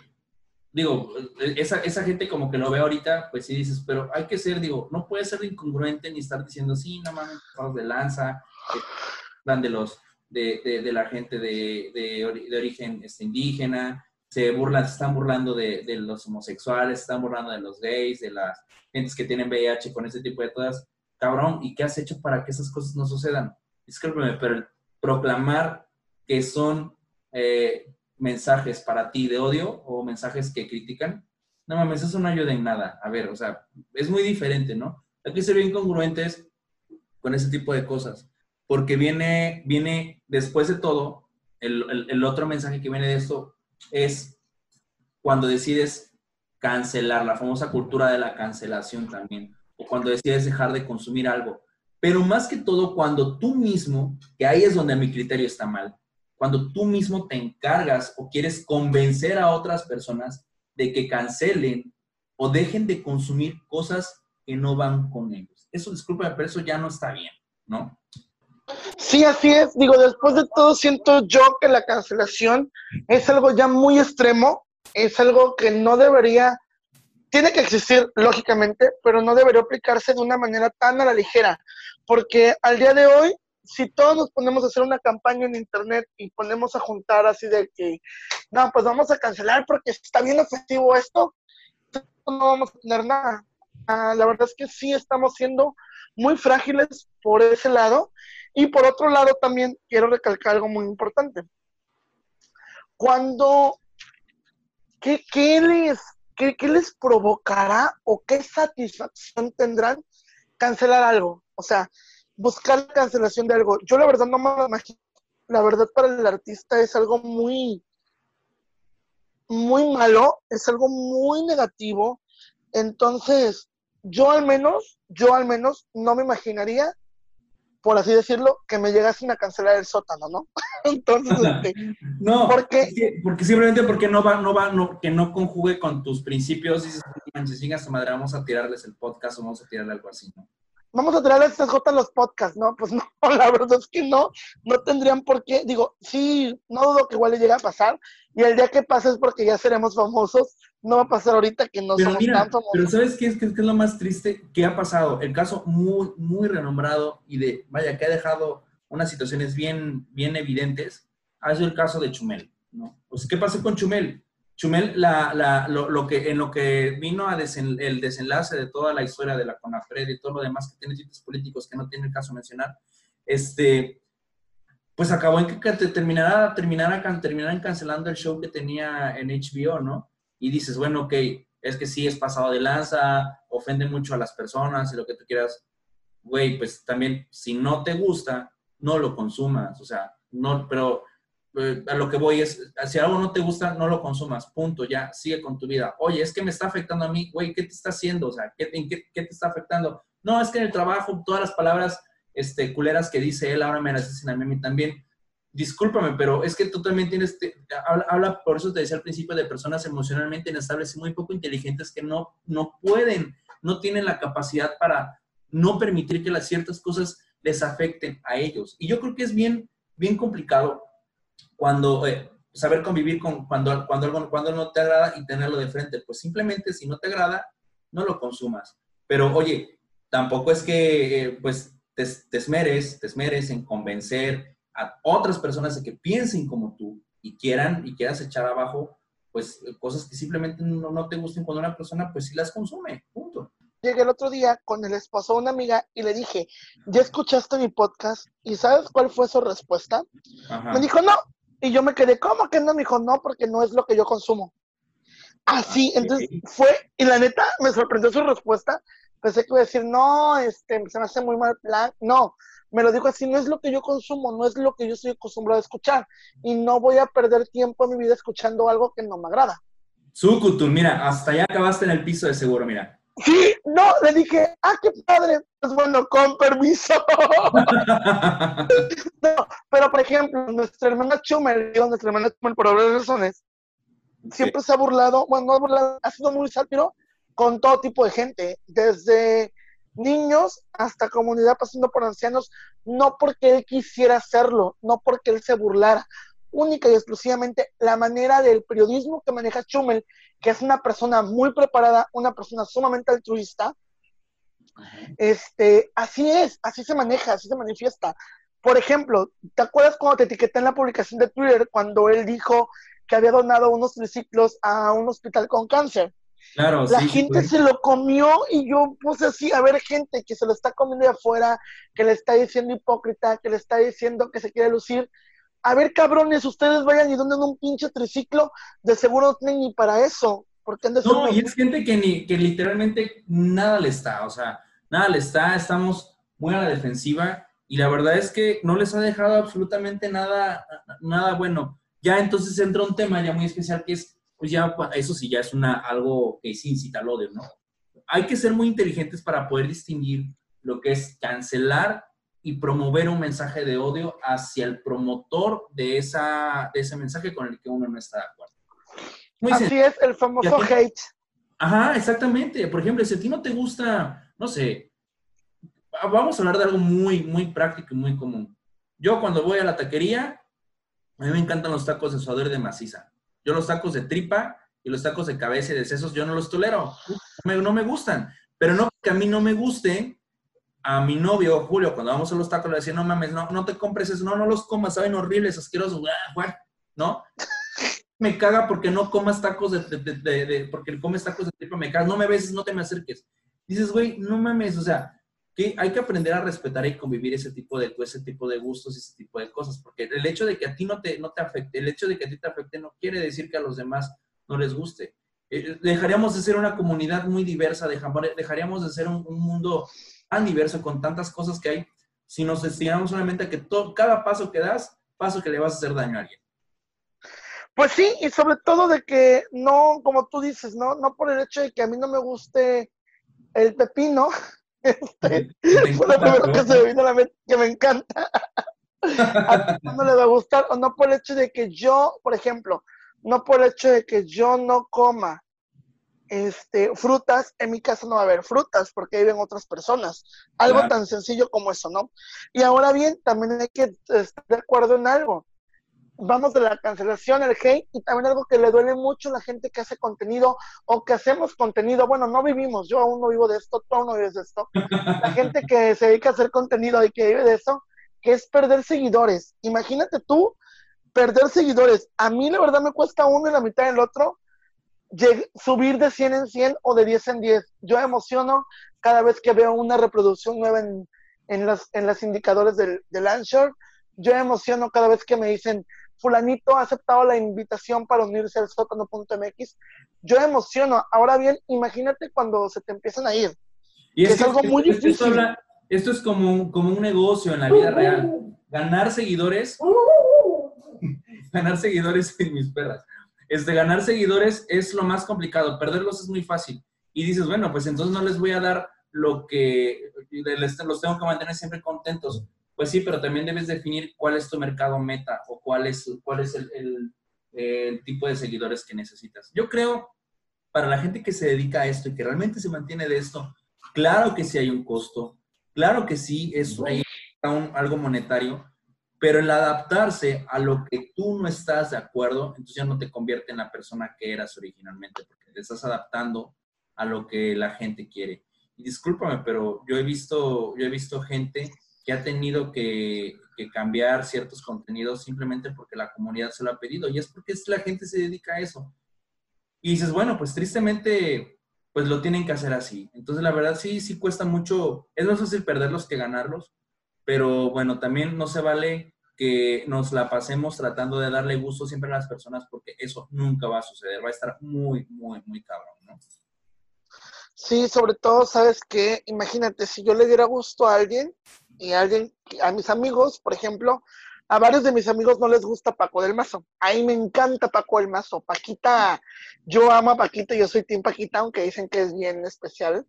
digo, esa, esa gente como que lo ve ahorita, pues sí dices, pero hay que ser, digo, no puede ser incongruente ni estar diciendo, sí, no mames, de lanza, van de los, de, de, la gente de, de, origen este, indígena, se burlan, se están burlando de, de los homosexuales, se están burlando de los gays, de las gentes que tienen VIH con ese tipo de cosas, cabrón, ¿y qué has hecho para que esas cosas no sucedan? Discúlpeme, pero proclamar que son eh, mensajes para ti de odio o mensajes que critican, no mames, eso no ayuda en nada. A ver, o sea, es muy diferente, ¿no? Hay que ser bien congruentes con ese tipo de cosas, porque viene, viene después de todo, el, el otro mensaje que viene de esto es cuando decides cancelar, la famosa cultura de la cancelación también, o cuando decides dejar de consumir algo. Pero más que todo, cuando tú mismo, que ahí es donde mi criterio está mal, cuando tú mismo te encargas o quieres convencer a otras personas de que cancelen o dejen de consumir cosas que no van con ellos. Eso, disculpa, pero eso ya no está bien, ¿no? Sí, así es. Digo, después de todo, siento yo que la cancelación es algo ya muy extremo es algo que no debería, tiene que existir lógicamente, pero no debería aplicarse de una manera tan a la ligera, porque al día de hoy, si todos nos ponemos a hacer una campaña en internet y ponemos a juntar así de que, no, pues vamos a cancelar porque está bien efectivo esto, no vamos a tener nada. Ah, la verdad es que sí estamos siendo muy frágiles por ese lado. Y por otro lado, también quiero recalcar algo muy importante. Cuando ¿qué, les, qué, les provocará o qué satisfacción tendrán cancelar algo? O sea, buscar la cancelación de algo. Yo la verdad no me imagino. La verdad para el artista es algo muy, muy malo, es algo muy negativo, Entonces, yo al menos, yo al menos no me imaginaría, por así decirlo, que me llegasen a cancelar el sótano, ¿no? Entonces, este, no, porque, porque simplemente porque no va, no va, no, que no conjugue con tus principios, dices, si sigas madre, vamos a tirarles el podcast o vamos a tirarle algo así, ¿no? vamos a CJ a los podcasts, ¿no? Pues no, la verdad es que no, no tendrían por qué. Digo, sí, no dudo que igual le llegue a pasar, y el día que pase es porque ya seremos famosos, no va a pasar ahorita que no somos tan famosos. Pero ¿sabes qué es, qué es lo más triste que ha pasado? El caso muy, muy renombrado y de, vaya, que ha dejado unas situaciones bien, bien evidentes, ha sido el caso de Chumel, ¿no? Pues, ¿qué pasó con Chumel? Chumel, la, la, lo, que, en lo que vino a el desenlace de toda la historia de la CONAFRED y todo lo demás que tiene sitios políticos que no tiene el caso mencionar, este, pues acabó en que te terminara, terminara, terminaran cancelando el show que tenía en HBO, ¿no? Y dices, bueno, ok, es que sí es pasado de lanza, ofende mucho a las personas y lo que tú quieras. Güey, pues también, si no te gusta, no lo consumas, o sea, no, pero eh, a lo que voy es, si algo no te gusta, no lo consumas, punto, ya, sigue con tu vida. Oye, es que me está afectando a mí, güey, ¿qué te está haciendo? O sea, ¿qué, qué, te está afectando? No, es que en el trabajo, todas las palabras este, culeras que dice él, ahora me las dicen a mí también. Discúlpame, pero es que tú también tienes, habla, por eso te decía al principio, de personas emocionalmente inestables y muy poco inteligentes que no, no pueden, no tienen la capacidad para no permitir que las ciertas cosas les afecten a ellos. Y yo creo que es bien, bien complicado cuando eh, saber convivir con cuando, cuando, algo, cuando no te agrada y tenerlo de frente. Pues simplemente si no te agrada, no lo consumas. Pero oye, tampoco es que eh, pues te, te, esmeres, te esmeres en convencer a otras personas de que piensen como tú y quieran y quieras echar abajo pues cosas que simplemente no, no te gusten cuando una persona pues sí las consume, punto. Llegué el otro día con el esposo de una amiga y le dije, ¿ya escuchaste mi podcast? ¿Y sabes cuál fue su respuesta? Me dijo, no, y yo me quedé, ¿cómo que no? Me dijo, no, porque no es lo que yo consumo. Así, entonces fue, y la neta me sorprendió su respuesta. Pensé que iba a decir, no, este, se me hace muy mal plan. No, me lo dijo así, no es lo que yo consumo, no es lo que yo estoy acostumbrado a escuchar. Y no voy a perder tiempo en mi vida escuchando algo que no me agrada. Sukutur, mira, hasta ya acabaste en el piso de seguro, mira. Sí, no, le dije, ah, qué padre. Pues bueno, con permiso. no, pero por ejemplo, nuestra hermana Chumel, digo, nuestra hermana Chumel, por varias razones, siempre se ha burlado, bueno, no ha burlado, ha sido muy sátiro con todo tipo de gente, desde niños hasta comunidad pasando por ancianos, no porque él quisiera hacerlo, no porque él se burlara, única y exclusivamente la manera del periodismo que maneja Chumel, que es una persona muy preparada, una persona sumamente altruista. Este, así es, así se maneja, así se manifiesta. Por ejemplo, ¿te acuerdas cuando te etiqueté en la publicación de Twitter cuando él dijo que había donado unos triciclos a un hospital con cáncer? Claro, la gente se lo comió y yo puse así a ver gente que se lo está comiendo de afuera, que le está diciendo hipócrita, que le está diciendo que se quiere lucir a ver, cabrones, ustedes vayan y donen un pinche triciclo, de seguro no tienen ni para eso. Porque no, y es gente que, ni, que literalmente nada le está, o sea, nada le está, estamos muy a la defensiva y la verdad es que no les ha dejado absolutamente nada, nada bueno. Ya entonces entra un tema ya muy especial que es, pues ya, eso sí, ya es una, algo que sí incita al odio, ¿no? Hay que ser muy inteligentes para poder distinguir lo que es cancelar y promover un mensaje de odio hacia el promotor de, esa, de ese mensaje con el que uno no está de acuerdo. Así es, el famoso hate. Ajá, exactamente. Por ejemplo, si a ti no te gusta, no sé, vamos a hablar de algo muy, muy práctico y muy común. Yo cuando voy a la taquería, a mí me encantan los tacos de suadero de maciza. Yo los tacos de tripa y los tacos de cabeza y de sesos, yo no los tolero. no me gustan. Pero no que a mí no me guste, a mi novio, Julio, cuando vamos a los tacos, le decía, no mames, no, no te compres eso, no, no los comas, saben horribles, asquerosos, ¿no? Me caga porque no comas tacos de, de, de, porque comes tacos de tripa, me caga, no me beses, no te me acerques. Dices, güey, no mames, o sea, que hay que aprender a respetar y convivir ese tipo de, ese tipo de gustos ese tipo de cosas, porque el hecho de que a ti no te, no te afecte, el hecho de que a ti te afecte no quiere decir que a los demás no les guste. Eh, dejaríamos de ser una comunidad muy diversa, dejaríamos de ser un, un mundo tan diverso, con tantas cosas que hay, si nos destinamos solamente a que todo, cada paso que das, paso que le vas a hacer daño a alguien. Pues sí, y sobre todo de que no, como tú dices, no, no por el hecho de que a mí no me guste el pepino, este, fue lo primero que se me vino a la mente, que me encanta. a no le va a gustar, o no por el hecho de que yo, por ejemplo, no por el hecho de que yo no coma este, frutas, en mi casa no va a haber frutas porque viven otras personas. Algo tan sencillo como eso, ¿no? Y ahora bien, también hay que estar de acuerdo en algo vamos de la cancelación, el hate y también algo que le duele mucho a la gente que hace contenido o que hacemos contenido. Bueno, no vivimos, yo aún no vivo de esto, tú aún no vives de esto. La gente que se dedica a hacer contenido y que vive de eso, que es perder seguidores. Imagínate tú perder seguidores. A mí la verdad me cuesta uno y la mitad del otro subir de 100 en 100 o de 10 en 10. Yo emociono cada vez que veo una reproducción nueva en, en, los, en los indicadores del, del Anchor. Yo emociono cada vez que me dicen, fulanito ha aceptado la invitación para unirse al sótano.mx, yo emociono. Ahora bien, imagínate cuando se te empiezan a ir. Y es, algo muy difícil. Esto, es como un, como un negocio en la vida real. Ganar seguidores, ganar seguidores en mis perras. Este, ganar seguidores es lo más complicado, perderlos es muy fácil. Y dices, bueno, pues entonces no les voy a dar lo que los tengo que mantener siempre contentos. Pues sí, pero también debes definir cuál es tu mercado meta o cuál es, cuál es el, tipo de seguidores que necesitas. Yo creo, para la gente que se dedica a esto y que realmente se mantiene de esto, claro que sí hay un costo, claro que sí es un, algo monetario, pero el adaptarse a lo que tú no estás de acuerdo, entonces ya no te convierte en la persona que eras originalmente, porque te estás adaptando a lo que la gente quiere. Y discúlpame, pero yo he visto, yo he visto gente que ha tenido que, cambiar ciertos contenidos simplemente porque la comunidad se lo ha pedido y es porque la gente se dedica a eso. Y dices, bueno, pues tristemente, pues lo tienen que hacer así. Entonces, la verdad sí, sí cuesta mucho, es más fácil perderlos que ganarlos, pero bueno, también no se vale que nos la pasemos tratando de darle gusto siempre a las personas porque eso nunca va a suceder, va a estar muy, muy, muy cabrón, ¿no? Sí, sobre todo, sabes que, imagínate, si yo le diera gusto a alguien, y alguien, a mis amigos, por ejemplo, a varios de mis amigos no les gusta Paco del Mazo. A mí me encanta Paco del Mazo. Paquita, yo amo a Paquita, yo soy Team Paquita, aunque dicen que es bien especial.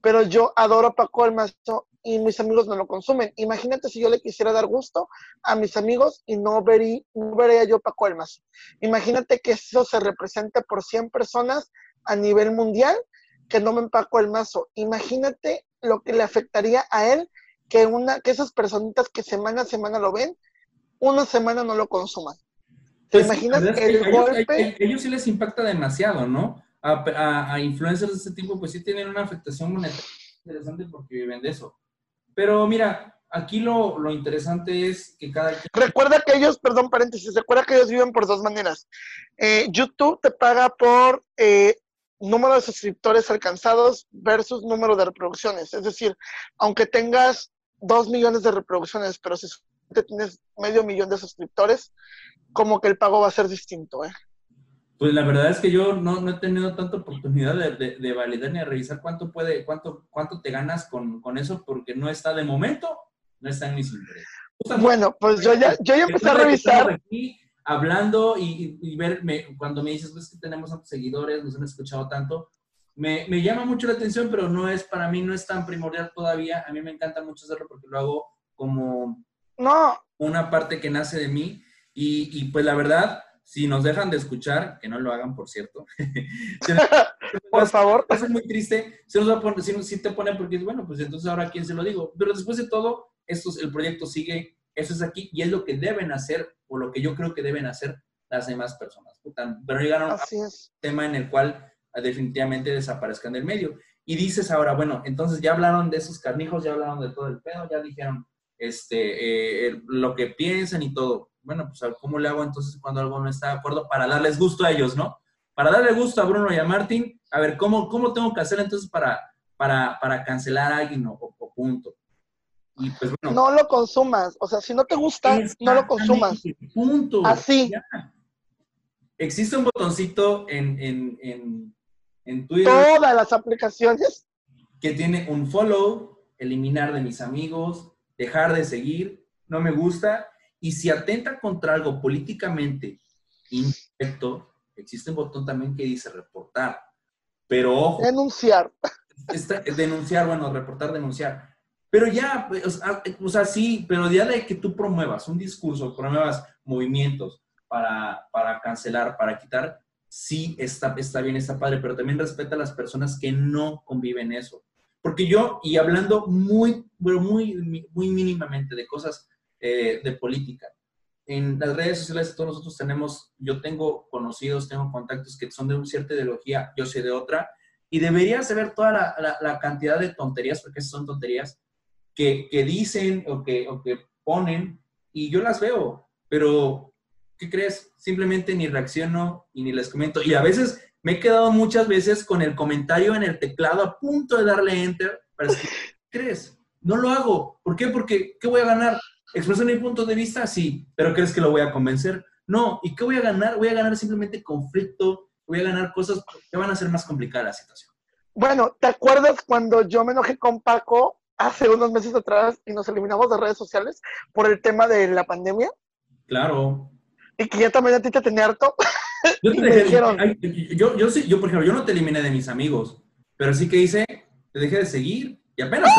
Pero yo adoro a Paco del Mazo y mis amigos no lo consumen. Imagínate si yo le quisiera dar gusto a mis amigos y no, verí, no vería yo Paco del Mazo. Imagínate que eso se representa por 100 personas a nivel mundial que no me Paco el Mazo. Imagínate lo que le afectaría a él que, una, que esas personitas que semana a semana lo ven, una semana no lo consuman. ¿Te pues imaginas el golpe? ellos sí les impacta demasiado, ¿no? A, a, influencers de este tipo, pues sí tienen una afectación monetaria interesante porque viven de eso. Pero mira, aquí lo, lo interesante es que cada... Recuerda que ellos, perdón, paréntesis, recuerda que ellos viven por dos maneras. Eh, YouTube te paga por eh, número de suscriptores alcanzados versus número de reproducciones. Es decir, aunque tengas dos millones de reproducciones, pero si tienes medio millón de suscriptores, como que el pago va a ser distinto, ¿eh? Pues la verdad es que yo no, he tenido tanta oportunidad de, validar ni de revisar cuánto puede, cuánto, cuánto te ganas con, eso, porque no está de momento, no está en mis intereses. Bueno, pues yo ya, yo ya empecé a revisar. Aquí hablando y, y, ver, cuando me dices pues, que tenemos tantos seguidores, nos han escuchado tanto, me, me, llama mucho la atención, pero no es, para mí no es tan primordial todavía. A mí me encanta mucho hacerlo porque lo hago como no. una parte que nace de mí. Y, y pues la verdad, si nos dejan de escuchar, que no lo hagan, por cierto. por favor. Es muy triste. Si, nos va a poner, si, te pone porque es bueno, pues entonces ahora quién se lo digo. Pero después de todo, esto, el proyecto sigue, eso es aquí y es lo que deben hacer o lo que yo creo que deben hacer las demás personas. Pero llegaron a un tema en el cual definitivamente desaparezcan del medio. Y dices ahora, bueno, entonces ya hablaron de esos carnijos, ya hablaron de todo el pedo, ya dijeron este, eh, lo que piensan y todo. Bueno, pues ¿cómo le hago entonces cuando algo no está de acuerdo para darles gusto a ellos, ¿no? Para darle gusto a Bruno y a Martín, a ver, ¿cómo, cómo tengo que hacer entonces para, para, para cancelar a alguien o, punto? Y pues bueno. No lo consumas, o sea, si no te gusta, no lo consumas. Punto. Así. Existe un botoncito en, en en Twitter. Todas las aplicaciones. Que tiene un follow, eliminar de mis amigos, dejar de seguir, no me gusta. Y si atenta contra algo políticamente respecto, existe un botón también que dice reportar. Pero ojo. Denunciar. denunciar, bueno, reportar, denunciar. Pero ya, o sea, sí, pero ya de que tú promuevas un discurso, promuevas movimientos para, para cancelar, para quitar, sí está, está bien, está padre, pero también respeta a las personas que no conviven eso. Porque yo, y hablando muy, muy, muy mínimamente de cosas eh, de política, en las redes sociales todos nosotros tenemos, yo tengo conocidos, tengo contactos que son de una cierta ideología, yo soy de otra, y deberías saber toda la, la, cantidad de tonterías, porque son tonterías, que, que dicen o que, o que ponen, y yo las veo, pero ¿qué crees? Simplemente ni reacciono y ni les comento. Y a veces me he quedado muchas veces con el comentario en el teclado a punto de darle enter para decir, ¿qué crees? No lo hago. ¿Por qué? Porque, ¿qué voy a ganar? ¿Expresar mi punto de vista? Sí, pero ¿crees que lo voy a convencer? No. ¿Y qué voy a ganar? Voy a ganar simplemente conflicto, voy a ganar cosas que van a hacer más complicada la situación. Bueno, ¿te acuerdas cuando yo me enojé con Paco hace unos meses atrás y nos eliminamos de redes sociales por el tema de la pandemia? Claro y que ya también a ti te tenía harto. Yo, te dejé, dijeron, yo, yo, sí, yo, por ejemplo, yo no te eliminé de mis amigos, pero sí que hice, te dejé de seguir y apenas.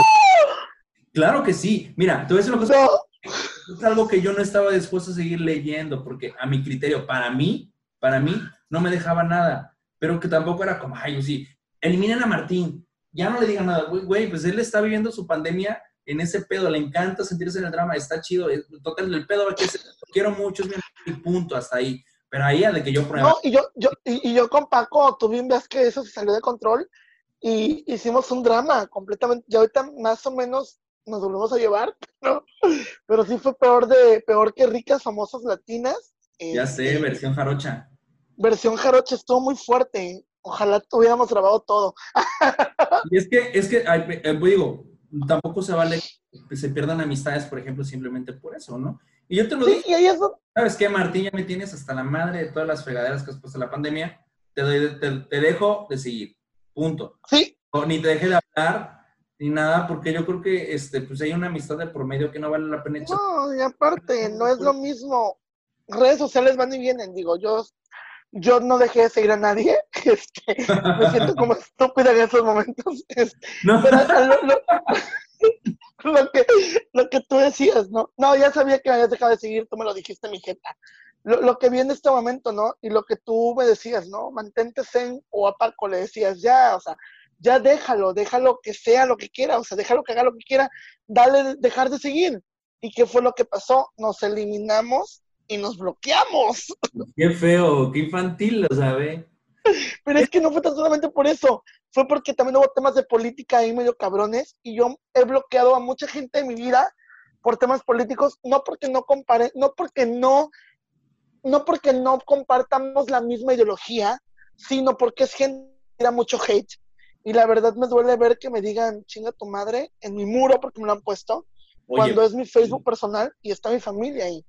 Claro que sí. Mira, te voy a decir una cosa. Es algo que yo no estaba dispuesto a seguir leyendo, porque a mi criterio, para mí, para mí, no me dejaba nada. Pero que tampoco era como, ay, sí, eliminen a Martín, ya no le digan nada, güey, pues él está viviendo su pandemia en ese pedo, le encanta sentirse en el drama, está chido, toca el pedo, que quiero mucho, es mi punto, hasta ahí. Pero ahí de que yo prueba. No, y yo, yo, y, yo con Paco, tú bien ves que eso se salió de control y hicimos un drama completamente. Y ahorita más o menos nos volvemos a llevar, ¿no? Pero sí fue peor de, peor que ricas, famosas latinas. Ya sé, este, versión jarocha. Versión jarocha estuvo muy fuerte. Ojalá tuviéramos grabado todo. Y es que, es que, eh, digo, tampoco se vale que se pierdan amistades, por ejemplo, simplemente por eso, ¿no? Y yo te lo digo. ¿Sabes qué, Martín? Ya me tienes hasta la madre de todas las fregaderas que has puesto la pandemia. Te, doy, te, dejo de seguir. Punto. Sí. ni te deje de hablar, ni nada, porque yo creo que este, pues hay una amistad de promedio que no vale la pena echar. No, y aparte, no es lo mismo. Redes sociales van y vienen, digo, yo yo no dejé de seguir a nadie. Este, me siento como estúpida en esos momentos. Este, no. Pero lo, que, lo que tú decías, ¿no? No, ya sabía que me habías dejado de seguir, tú me lo dijiste, mi jeta. Lo, lo, que viene este momento, ¿no? Y lo que tú me decías, ¿no? Mantente zen o a Paco le decías, ya, o sea, ya déjalo, déjalo que sea lo que quiera, o sea, déjalo que haga lo que quiera, dale, dejar de seguir. ¿Y qué fue lo que pasó? Nos eliminamos y nos bloqueamos. Qué feo, qué infantil, lo sabe. Pero es que no fue tan solamente por eso, fue porque también hubo temas de política ahí medio cabrones y yo he bloqueado a mucha gente en mi vida por temas políticos, no porque no compare, no porque no, no porque no compartamos la misma ideología, sino porque es gente que da mucho hate. Y la verdad me duele ver que me digan, chinga tu madre, en mi muro, porque me lo han puesto, cuando es mi Facebook personal y está mi familia ahí.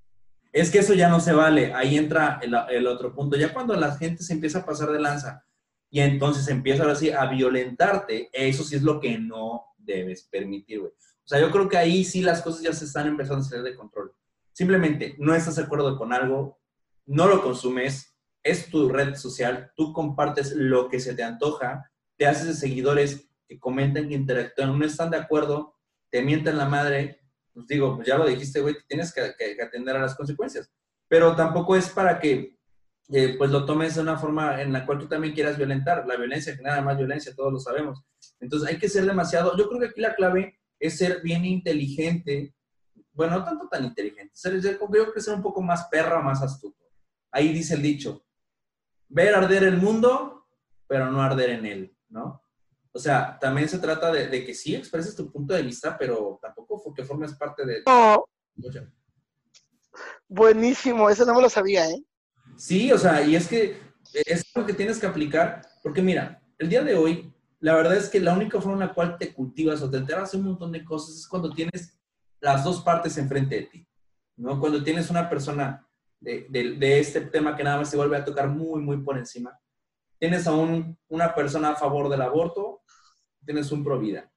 Es que eso ya no se vale. Ahí entra el, otro punto. Ya cuando la gente se empieza a pasar de lanza y entonces empieza ahora sí a violentarte, eso sí es lo que no debes permitir, güey. O sea, yo creo que ahí sí las cosas ya se están empezando a salir de control. Simplemente no estás de acuerdo con algo, no lo consumes, es tu red social, tú compartes lo que se te antoja, te haces de seguidores que comentan, que interactúan, no están de acuerdo, te mienten la madre, pues digo, pues ya lo dijiste, güey, tienes que, atender a las consecuencias. Pero tampoco es para que eh, pues lo tomes de una forma en la cual tú también quieras violentar. La violencia genera más violencia, todos lo sabemos. Entonces hay que ser demasiado, yo creo que aquí la clave es ser bien inteligente, bueno, no tanto tan inteligente, ser, yo creo que ser un poco más perra, más astuto. Ahí dice el dicho, ver arder el mundo, pero no arder en él, ¿no? O sea, también se trata de, que sí expreses tu punto de vista, pero tampoco que formes parte de... No. Buenísimo, eso no me lo sabía, ¿eh? Sí, o sea, y es que es lo que tienes que aplicar, porque mira, el día de hoy, la verdad es que la única forma en la cual te cultivas o te enteras de un montón de cosas es cuando tienes las dos partes enfrente de ti, ¿no? Cuando tienes una persona de, de, este tema que nada más se vuelve a tocar muy, muy por encima. Tienes a un, una persona a favor del aborto tienes un pro vida.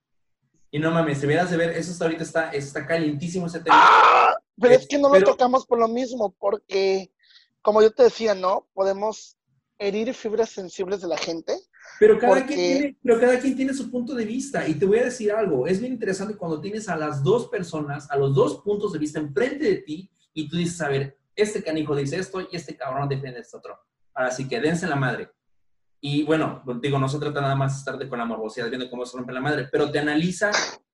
Y no mames, si vieras de ver, eso hasta ahorita está, está calientísimo ese tema. ¡Ah! Pero es que no lo tocamos por lo mismo, porque como yo te decía, ¿no? Podemos herir fibras sensibles de la gente. Pero cada, quien tiene, pero cada quien tiene su punto de vista. Y te voy a decir algo, es bien interesante cuando tienes a las dos personas, a los dos puntos de vista enfrente de ti, y tú dices, a ver, este canijo dice esto y este cabrón defiende esto otro. Ahora sí que dense la madre. Y bueno, digo, no se trata nada más de estar con la morbosidad viendo cómo se rompe la madre, pero te analiza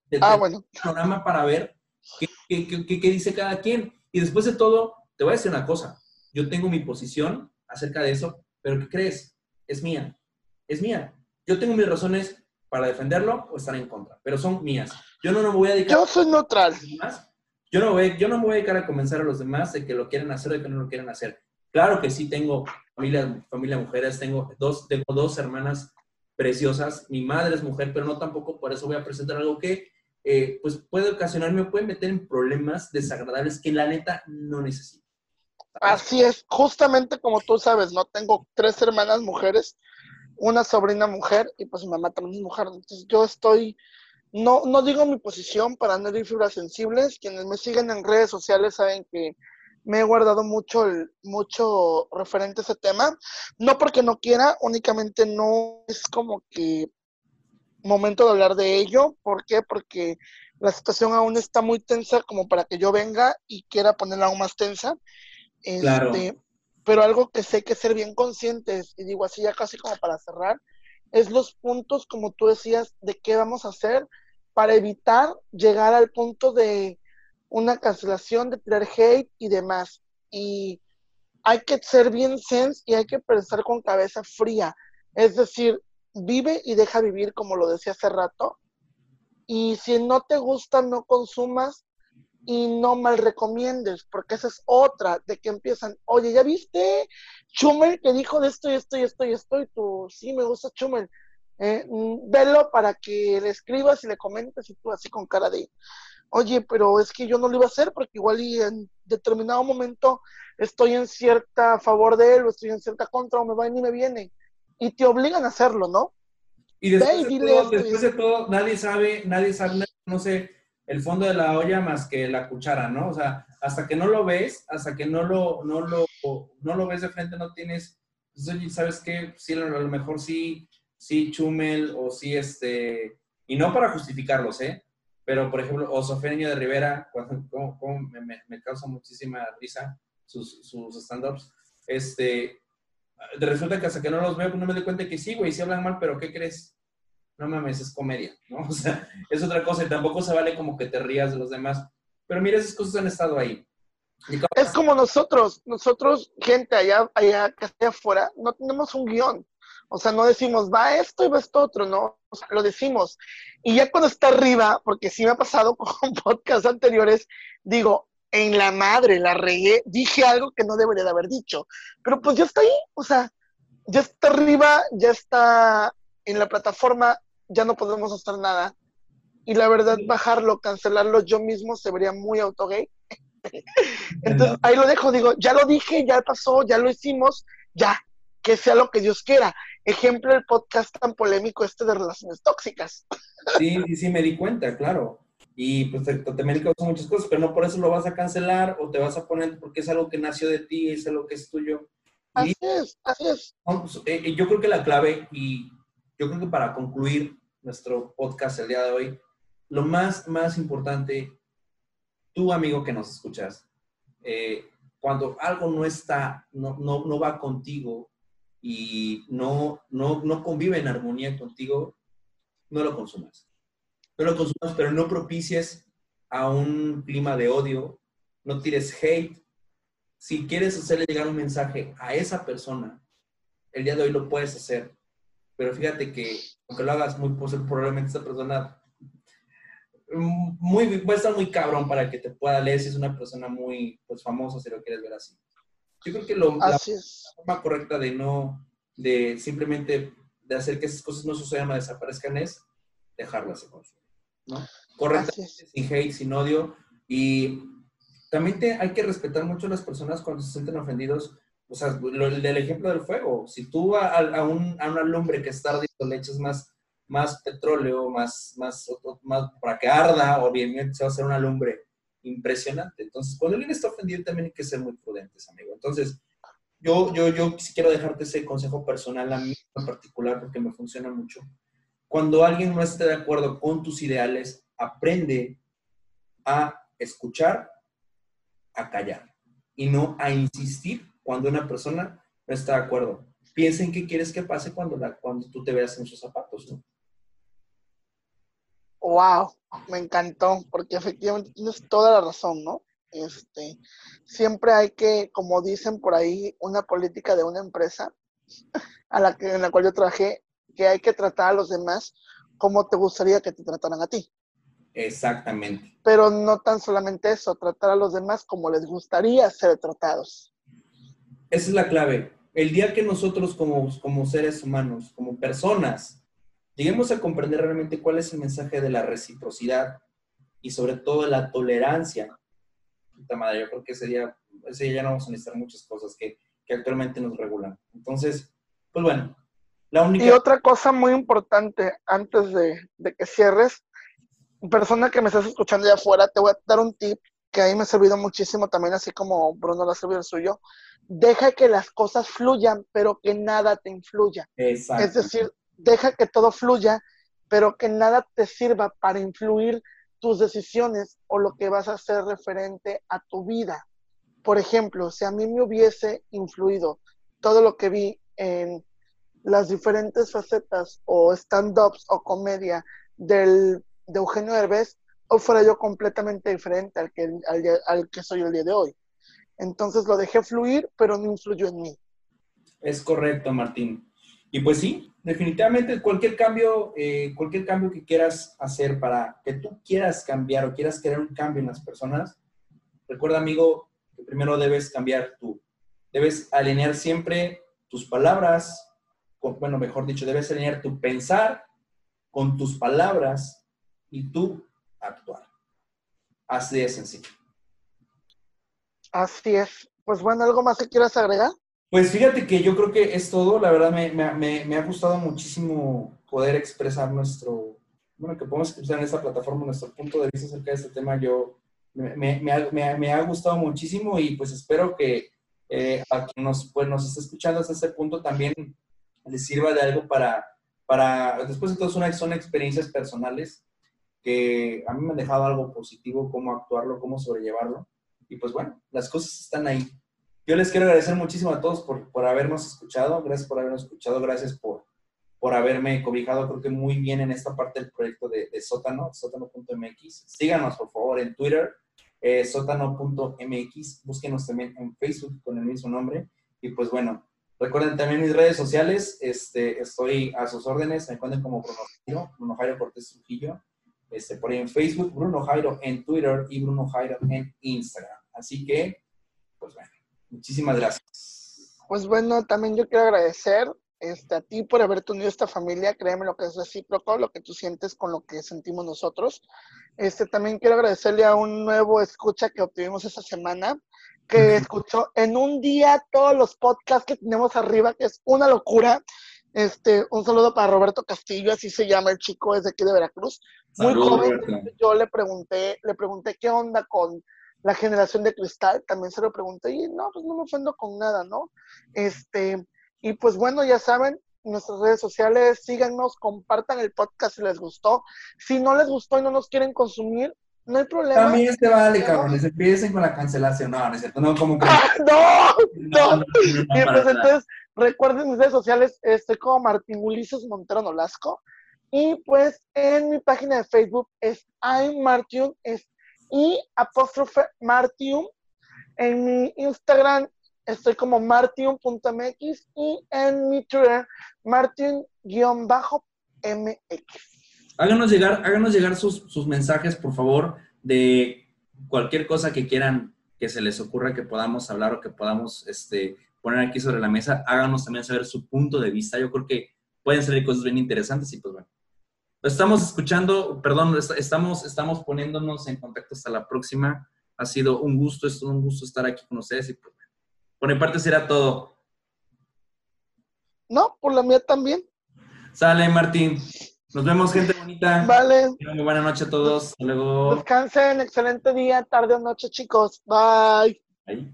te ah, bueno. programa para ver qué, qué, qué, qué, dice cada quien. Y después de todo, te voy a decir una cosa. Yo tengo mi posición acerca de eso, pero ¿qué crees? Es mía. Es mía. Yo tengo mis razones para defenderlo o estar en contra, pero son mías. Yo no, me voy a dedicar... Yo soy neutral. Yo no, voy, yo no me voy a dedicar a convencer a los demás de que lo quieren hacer o de que no lo quieren hacer. Claro que sí tengo familia, familia mujeres, tengo dos, tengo dos hermanas preciosas, mi madre es mujer, pero no tampoco por eso voy a presentar algo que eh, pues puede ocasionarme, puede meter en problemas desagradables que la neta no necesito. Así es, justamente como tú sabes, ¿no? Tengo tres hermanas mujeres, una sobrina mujer y pues mi mamá también es mujer. Entonces yo estoy, no, no digo mi posición para no herir fibras sensibles. Quienes me siguen en redes sociales saben que me he guardado mucho, mucho referente a ese tema. No porque no quiera, únicamente no es como que momento de hablar de ello. ¿Por qué? Porque la situación aún está muy tensa como para que yo venga y quiera ponerla aún más tensa. claro. Este, pero algo que sé que ser bien conscientes, y digo así ya casi como para cerrar, es los puntos, como tú decías, de qué vamos a hacer para evitar llegar al punto de una cancelación, de tirar hate y demás. Y hay que ser bien sense y hay que pensar con cabeza fría. Es decir, vive y deja vivir, como lo decía hace rato. Y si no te gusta, no consumas y no mal recomiendes, porque esa es otra, de que empiezan, oye, ¿ya viste Chumel que dijo de esto y esto y esto y esto? Y tú, sí, me gusta Chumel. Eh, mm, velo para que le escribas y le comentes y tú así con cara de, oye, pero es que yo no lo iba a hacer porque igual y en determinado momento estoy en cierta favor de él o estoy en cierta contra o me va y ni me viene. Y te obligan a hacerlo, ¿no? Y después, de, todo, después de todo, nadie sabe, nadie sabe, no sé, el fondo de la olla más que la cuchara, ¿no? O sea, hasta que no lo ves, hasta que no lo, no lo, no lo ves de frente, no tienes, pues, ¿sabes qué? Sí, a lo mejor sí, sí Chumel o sí este, y no para justificarlos, ¿eh? Pero, por ejemplo, Osofenio de Rivera, cuando, me, causa muchísima risa sus, stand-ups, este, resulta que hasta que no los veo, pues no me doy cuenta que sí, güey, sí hablan mal, pero ¿qué crees? no mames, es comedia, ¿no? O sea, es otra cosa y tampoco se vale como que te rías de los demás. Pero mira, esas cosas han estado ahí. Es como nosotros, nosotros, gente allá, allá, que esté afuera, no tenemos un guion. O sea, no decimos, va esto y va esto otro, no, lo decimos. Y ya cuando está arriba, porque sí me ha pasado con podcasts anteriores, digo, en la madre, la regué, dije algo que no debería de haber dicho. Pero pues ya está ahí, o sea, ya está arriba, ya está en la plataforma, ya no podemos hacer nada. Y la verdad, bajarlo, cancelarlo yo mismo se vería muy autogay. Entonces, ahí lo dejo, digo, ya lo dije, ya pasó, ya lo hicimos, ya, que sea lo que Dios quiera. Ejemplo, el podcast tan polémico este de relaciones tóxicas. Sí, sí, sí, me di cuenta, claro. Y pues te, causó muchas cosas, pero no por eso lo vas a cancelar o te vas a poner porque es algo que nació de ti, es algo que es tuyo. Así es, así es. Pues, eh, eh, yo creo que la clave, y yo creo que para concluir nuestro podcast el día de hoy, lo más, más importante, tú amigo que nos escuchas, eh, cuando algo no está, no, no, no, va contigo y no, no, no convive en armonía contigo, no lo consumas. No lo consumas, pero no propicies a un clima de odio, no tires hate. Si quieres hacerle llegar un mensaje a esa persona, el día de hoy lo puedes hacer pero fíjate que aunque lo hagas muy probablemente esta persona muy, puede estar muy cabrón para que te pueda leer si es una persona muy pues, famosa, si lo quieres ver así. Yo creo que lo, la forma correcta de no, de simplemente de hacer que esas cosas no sucedan o desaparezcan es dejarlas se consumir, ¿no? Correctamente, sin hate, sin odio. Y también te, hay que respetar mucho a las personas cuando se sienten ofendidos o sea, el del ejemplo del fuego. Si tú a, a, un, a una lumbre que está ardiendo le echas más, más petróleo, más, más, más, para que arda, obviamente se va a hacer una lumbre impresionante. Entonces, cuando alguien está ofendido, también hay que ser muy prudentes, amigo. Entonces, yo, yo, yo sí quiero dejarte ese consejo personal a mí en particular porque me funciona mucho. Cuando alguien no esté de acuerdo con tus ideales, aprende a escuchar, a callar y no a insistir cuando una persona no está de acuerdo. Piensa en qué quieres que pase cuando, cuando tú te veas en sus zapatos. Wow, me encantó, porque efectivamente tienes toda la razón, ¿no? Este, siempre hay que, como dicen por ahí, una política de una empresa a la que, en la cual yo trabajé, que hay que tratar a los demás como te gustaría que te trataran a ti. Exactamente. Pero no tan solamente eso, tratar a los demás como les gustaría ser tratados. Esa es la clave. El día que nosotros como, como seres humanos, como personas, lleguemos a comprender realmente cuál es el mensaje de la reciprocidad y sobre todo la tolerancia puta madre, yo creo que ese día, ese día ya no vamos a necesitar muchas cosas que, que actualmente nos regulan. Entonces, pues bueno, la única... Y otra cosa muy importante antes de, de que cierres, persona que me estás escuchando de afuera, te voy a dar un tip que a mí me ha servido muchísimo también, así como Bruno lo ha servido el suyo. Deja que las cosas fluyan, pero que nada te influya. Exacto. Es decir, deja que todo fluya, pero que nada te sirva para influir tus decisiones o lo que vas a hacer referente a tu vida. Por ejemplo, si a mí me hubiese influido todo lo que vi en las diferentes facetas o stand-ups o comedia del, de Eugenio Derbez, hoy fuera yo completamente diferente al que, al que soy el día de hoy. Entonces lo dejé fluir, pero no influyó en mí. Es correcto, Martín. Y pues sí, definitivamente cualquier cambio, eh, cualquier cambio que quieras hacer para que tú quieras cambiar o quieras crear un cambio en las personas, recuerda, amigo, que primero debes cambiar tú. Debes alinear siempre tus palabras, con, bueno, mejor dicho, debes alinear tu pensar con tus palabras y tú actuar. Así de sencillo. Así es. Pues bueno, ¿algo más que quieras agregar? Pues fíjate que yo creo que es todo. La verdad me, me, ha gustado muchísimo poder expresar nuestro, bueno, que podemos expresar en esta plataforma nuestro punto de vista acerca de este tema. Yo me, me ha, gustado muchísimo y pues espero que eh, a quien nos, pues, esté escuchando hasta este punto también les sirva de algo para, para después de todo son, son experiencias personales que a mí me han dejado algo positivo, cómo actuarlo, cómo sobrellevarlo. Y pues bueno, las cosas están ahí. Yo les quiero agradecer muchísimo a todos por, por habernos escuchado. Gracias por habernos escuchado. Gracias por, por haberme cobijado, creo que muy bien en esta parte del proyecto de, de Sótano, sótano.mx. Síganos, por favor, en Twitter, eh, sótano.mx. Búsquenos también en Facebook con el mismo nombre. Y pues bueno, recuerden también mis redes sociales. Este, estoy a sus órdenes. Me encuentran como Bruno Jairo, Bruno Jairo Cortés Trujillo. Este, por ahí en Facebook, Bruno Jairo en Twitter y Bruno Jairo en Instagram. Así que, pues bueno. Muchísimas gracias. Pues bueno, también yo quiero agradecer este, a ti por haberte unido a esta familia. Créeme lo que es recíproco, lo que tú sientes con lo que sentimos nosotros. Este, también quiero agradecerle a un nuevo escucha que obtuvimos esta semana, que escuchó en un día todos los podcasts que tenemos arriba, que es una locura. Este, un saludo para Roberto Castillo, así se llama el chico, es de aquí de Veracruz. Muy joven. Yo le pregunté, le pregunté qué onda con la generación de cristal, también se lo pregunté y no, pues no me ofendo con nada, ¿no? Este, y pues bueno, ya saben, nuestras redes sociales, síganos, compartan el podcast si les gustó. Si no les gustó y no nos quieren consumir, no hay problema. También este vale, cabrones, empiecen con la cancelación. No, no es cierto, no, como que... no, no, Y pues entonces, recuerden mis redes sociales, estoy como Martín Ulises Montero Nolasco. Y pues en mi página de Facebook es I'm Martin, es y apóstrofe Martium. En mi Instagram estoy como martium.mx y en mi Twitter martium-mx. Háganos llegar, háganos llegar sus, sus mensajes, por favor, de cualquier cosa que quieran que se les ocurra que podamos hablar o que podamos este, poner aquí sobre la mesa. Háganos también saber su punto de vista. Yo creo que pueden ser cosas bien interesantes y pues bueno, Estamos escuchando, perdón, estamos, estamos poniéndonos en contacto hasta la próxima. Ha sido un gusto, es un gusto estar aquí con ustedes y pues, por mi parte será todo. No, por la mía también. Sale, Martín. Nos vemos, gente bonita. Vale. Muy buena noche a todos. Hasta luego. Descansen, excelente día, tarde o noche, chicos. Bye. Bye.